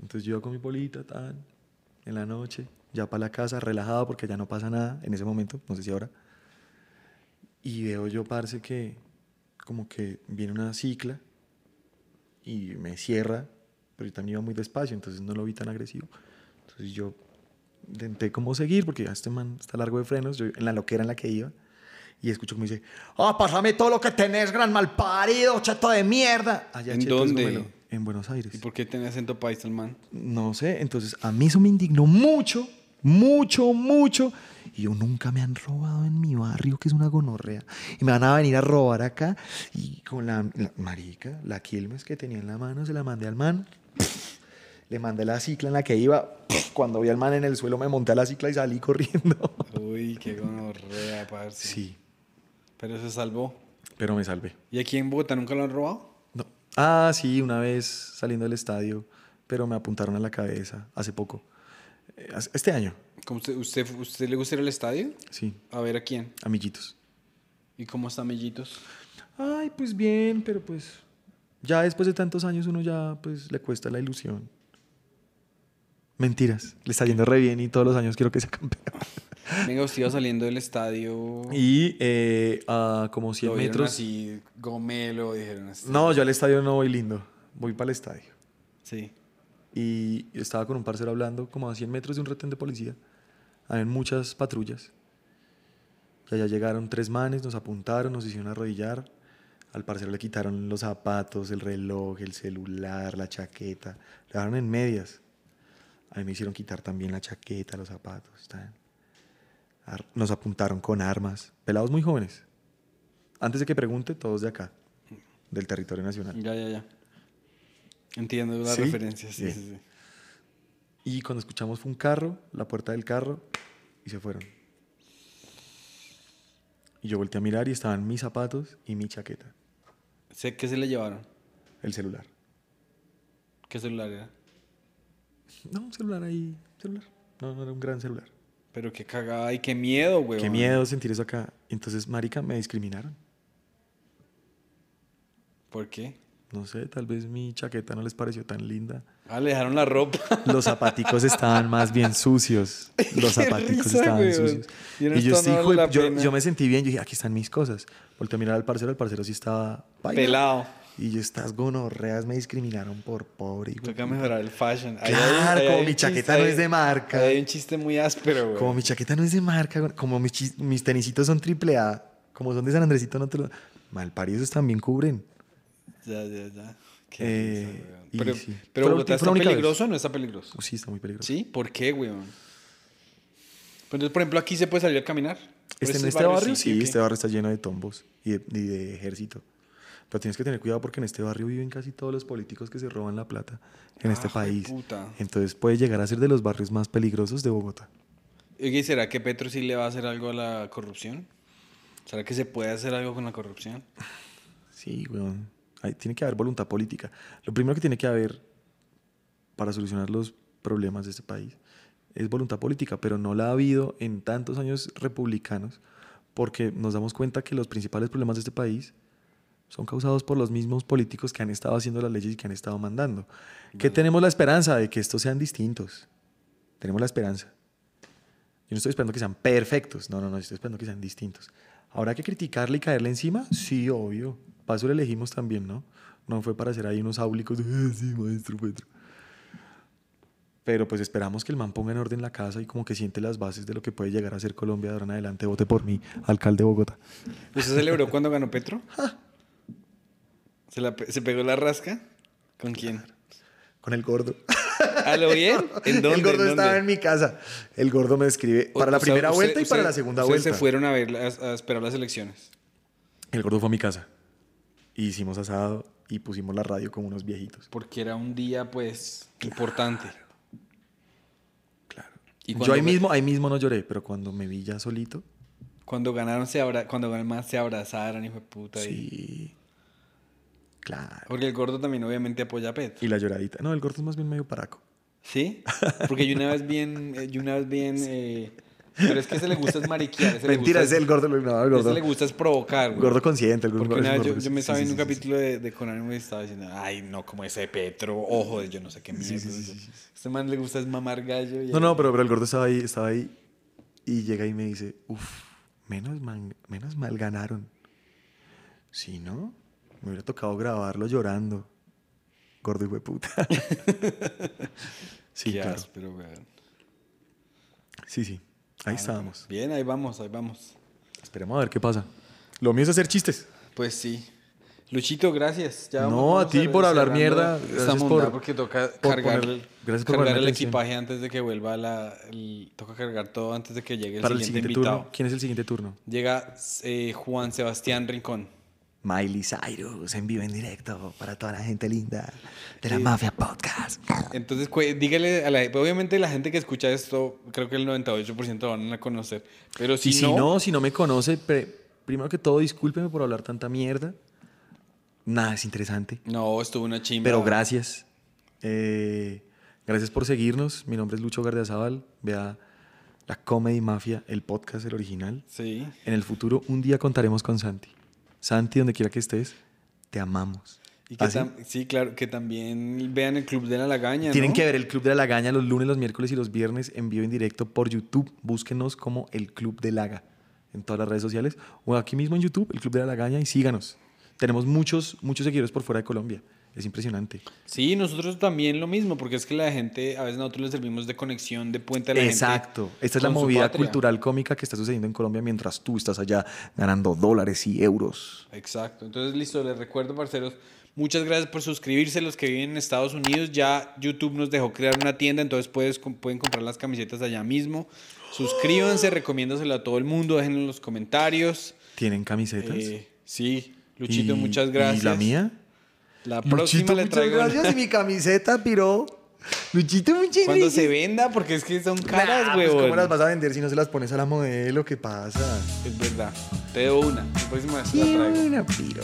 Entonces yo iba con mi polita, tan, en la noche, ya para la casa, relajado porque ya no pasa nada en ese momento, no sé si ahora. Y veo yo, parce, que como que viene una cicla y me cierra, pero yo también iba muy despacio, entonces no lo vi tan agresivo. Entonces yo intenté como seguir, porque ya este man está largo de frenos, yo en la loquera en la que iba, y escucho como dice, ah, pásame todo lo que tenés, gran malparido, chato de mierda. Allá ¿En dónde? En Buenos Aires. ¿Y por qué tenía acento paisa el man? No sé, entonces a mí eso me indignó mucho, mucho, mucho. Y yo nunca me han robado en mi barrio, que es una gonorrea. Y me van a venir a robar acá. Y con la, la- marica, la Quilmes que tenía en la mano, se la mandé al man. Le mandé la cicla en la que iba. Cuando vi al man en el suelo, me monté a la cicla y salí corriendo. Uy, qué gonorrea, parce. Sí, Pero se salvó. pero me salvé. ¿Y aquí en Bogotá nunca lo han robado? Ah, sí, una vez saliendo del estadio, pero me apuntaron a la cabeza hace poco. Eh, Este año, ¿Cómo usted, usted, usted le gusta ir al estadio? sí, A ver a quién. amiguitos. ¿Y cómo está Mellitos? Ay, pues bien, pero pues ya después de tantos años uno ya pues le cuesta la ilusión. Mentiras, le está yendo re bien y todos los años quiero que sea campeón. [LAUGHS] Iba saliendo del estadio. Y eh, a como 100 lo metros... así, gomelo, dijeron así. No, yo al estadio no voy lindo, voy para el estadio. Sí. Y estaba con un parcero hablando como a 100 metros de un retén de policía. Habían muchas patrullas. Y allá llegaron tres manes, nos apuntaron, nos hicieron arrodillar. Al parcero le quitaron los zapatos, el reloj, el celular, la chaqueta. Le dejaron en medias. A mí me hicieron quitar también la chaqueta, los zapatos. Ar- Nos apuntaron con armas. Pelados muy jóvenes. Antes de que pregunte, todos de acá, del territorio nacional. Ya, ya, ya. Entiendo la ¿Sí? referencia, sí, sí, sí. Y cuando escuchamos fue un carro, la puerta del carro, y se fueron. Y yo volteé a mirar y estaban mis zapatos y mi chaqueta, Sé ¿Qué se le llevaron? el celular. ¿Qué celular era? No, un celular ahí, celular. No, no era un gran celular. Pero qué cagada y qué miedo, güey. Qué miedo sentir eso acá. Entonces, marica, me discriminaron. ¿Por qué? No sé, tal vez mi chaqueta no les pareció tan linda. Ah, le dejaron la ropa. [LAUGHS] Los zapaticos estaban más bien sucios. [LAUGHS] Los zapaticos risa, estaban sucios. Y yo, esto sí, no hijo vale de- la yo, yo me sentí bien. Yo dije, aquí están mis cosas. Volteé a mirar al parcero. El parcero sí estaba paila. Pelado. Y yo, estas gonorreas me discriminaron por pobre. de Toca puta". mejorar el fashion. Ahí Claro, como un mi chiste, chaqueta no es de marca. Hay un chiste muy áspero, güey. Como mi chaqueta no es de marca, güey, como mis, mis tenisitos son triple A, como son de San Andresito, no te lo... Malparidos también cubren. Ya, ya, ya. Qué Eh, risa, Pero, sí. pero la Bogotá está peligroso o no está peligroso? Oh, sí, está muy peligroso. ¿Sí? ¿Por qué, weón? Entonces, por ejemplo, aquí se puede salir a caminar. ¿Por Este, en este barrio, sí, este barrio está lleno de tombos y de, y de ejército. Pero tienes que tener cuidado porque en este barrio viven casi todos los políticos que se roban la plata en este Ah, país. jueputa. Entonces puede llegar a ser de los barrios más peligrosos de Bogotá. ¿y ¿será que Petro sí le va a hacer algo a la corrupción? ¿Será que se puede hacer algo con la corrupción? Sí, weón. Ahí tiene que haber voluntad política. Lo primero que tiene que haber para solucionar los problemas de este país es voluntad política, pero no la ha habido en tantos años republicanos porque nos damos cuenta que los principales problemas de este país son causados por los mismos políticos que han estado haciendo las leyes y que han estado mandando. Que tenemos la esperanza de que estos sean distintos. Tenemos la esperanza. Yo no estoy esperando que sean perfectos, no, no, no, estoy esperando que sean distintos. ¿Habrá que criticarle y caerle encima? Sí, obvio. Para eso le elegimos también, ¿no? No fue para hacer ahí unos áulicos de, "Ah, sí, maestro Petro. Pero pues esperamos que el man ponga en orden la casa y como que siente las bases de lo que puede llegar a ser Colombia de ahora en adelante. Vote por mí, alcalde de Bogotá. ¿Usted celebró cuando ganó Petro? ¿Se, la pe- ¿Se pegó la rasca? ¿Con quién? Con el gordo. ¿A lo bien? [LAUGHS] ¿En dónde? el gordo ¿En estaba dónde? en mi casa. El gordo me escribe O- para la o sea, primera usted- vuelta y para usted- la segunda vuelta. se fueron a ver a esperar las elecciones. El gordo fue a mi casa. Y hicimos asado y pusimos la radio como unos viejitos. Porque era un día, pues, importante. Claro. Y Yo ahí mismo, ahí mismo no lloré, pero cuando me vi ya solito, Cuando ganaron, se abra... cuando más se abrazaron, hijo de puta. y- sí. Claro. Porque el gordo también, obviamente, apoya a Petro. Y la lloradita. No, el gordo es más bien medio paraco. ¿Sí? Porque yo una vez bien... eh, Yo una vez bien... eh, Pero es que ese le gusta es mariquear. Ese Mentira, le es gusta el gordo. No, el Ese gordo, le gusta es provocar, güey. gordo consciente. El gordo, Porque una vez yo, yo me sí, estaba sí, viendo un sí, sí, capítulo de, de Conan y estaba diciendo, ay, no, como ese Petro, ojo de yo no sé qué mierda. Este man le gusta es mamar gallo. y- No, no, pero, pero el gordo estaba ahí, estaba ahí y llega y me dice, uff, menos, man- menos mal ganaron. Si no, me hubiera tocado grabarlo llorando. Gordo hijo de puta. [LAUGHS] sí, Qué claro. áspero. Sí, sí. Ahí Ah, estábamos. Bien, ahí vamos, ahí vamos. Esperemos a ver qué pasa. Lo mío es hacer chistes. Pues sí. Luchito, gracias. Ya No, a ti por hablar mierda. esta Gracias monda por- porque toca por cargar, poner- gracias por cargar el atención. equipaje antes de que vuelva la... el- toca cargar todo antes de que llegue el Para el siguiente, siguiente invitado. turno. ¿Quién es el siguiente turno? Llega eh, Juan Sebastián Rincón. Miley Cyrus en vivo en directo para toda la gente linda de la Sí. Mafia Podcast. Entonces, dígale a la... Obviamente la gente que escucha esto, creo que el 98% lo van a conocer. Pero si, y si no, si no me conoce, primero que todo, discúlpeme por hablar tanta mierda. Nada es interesante. No, estuvo una chimba. Pero gracias. Eh, gracias por seguirnos. Mi nombre es Lucho Gardiazabal. Vea la Comedy Mafia, el podcast, el original. Sí. En el futuro, un día contaremos con Santi. Santi, donde quiera que estés, te amamos. Y que ¿Ah, sí? claro, que también vean el Club de la Lagaña, Tienen ¿no? que ver el Club de la Lagaña los lunes, los miércoles y los viernes en vivo en directo por YouTube. Búsquenos como el Club de Laga en todas las redes sociales o aquí mismo en YouTube, el Club de la Lagaña y síganos. Tenemos muchos, muchos seguidores por fuera de Colombia. Es impresionante. Sí, nosotros también lo mismo, porque es que la gente, a veces nosotros les servimos de conexión, de puente a la gente. Exacto. Esta es la movida cultural cómica que está sucediendo en Colombia mientras tú estás allá ganando dólares y euros. Exacto. Entonces, listo, les recuerdo, parceros, muchas gracias por suscribirse. Los que viven en Estados Unidos, ya YouTube nos dejó crear una tienda, entonces puedes, pueden comprar las camisetas allá mismo. Suscríbanse, recomiéndaselo a todo el mundo, déjenlo en los comentarios. ¿Tienen camisetas? Eh, sí, Luchito, muchas gracias. ¿Y la mía? La próxima Luchito, le muchas gracias. Y mi camiseta, piro. Luchito, muchas Cuando se venda, porque es que son caras, Nah, pues. ¿Cómo las vas a vender si no se las pones a la modelo? ¿Qué pasa? Es verdad. Te doy una. La próxima vez la traigo. buena, piro.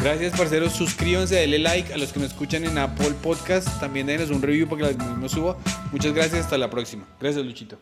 Gracias, parceros. Suscríbanse, denle like a los que nos escuchan en Apple Podcast. También denos un review para que la mismo suba. Muchas gracias. Hasta la próxima. Gracias, Luchito.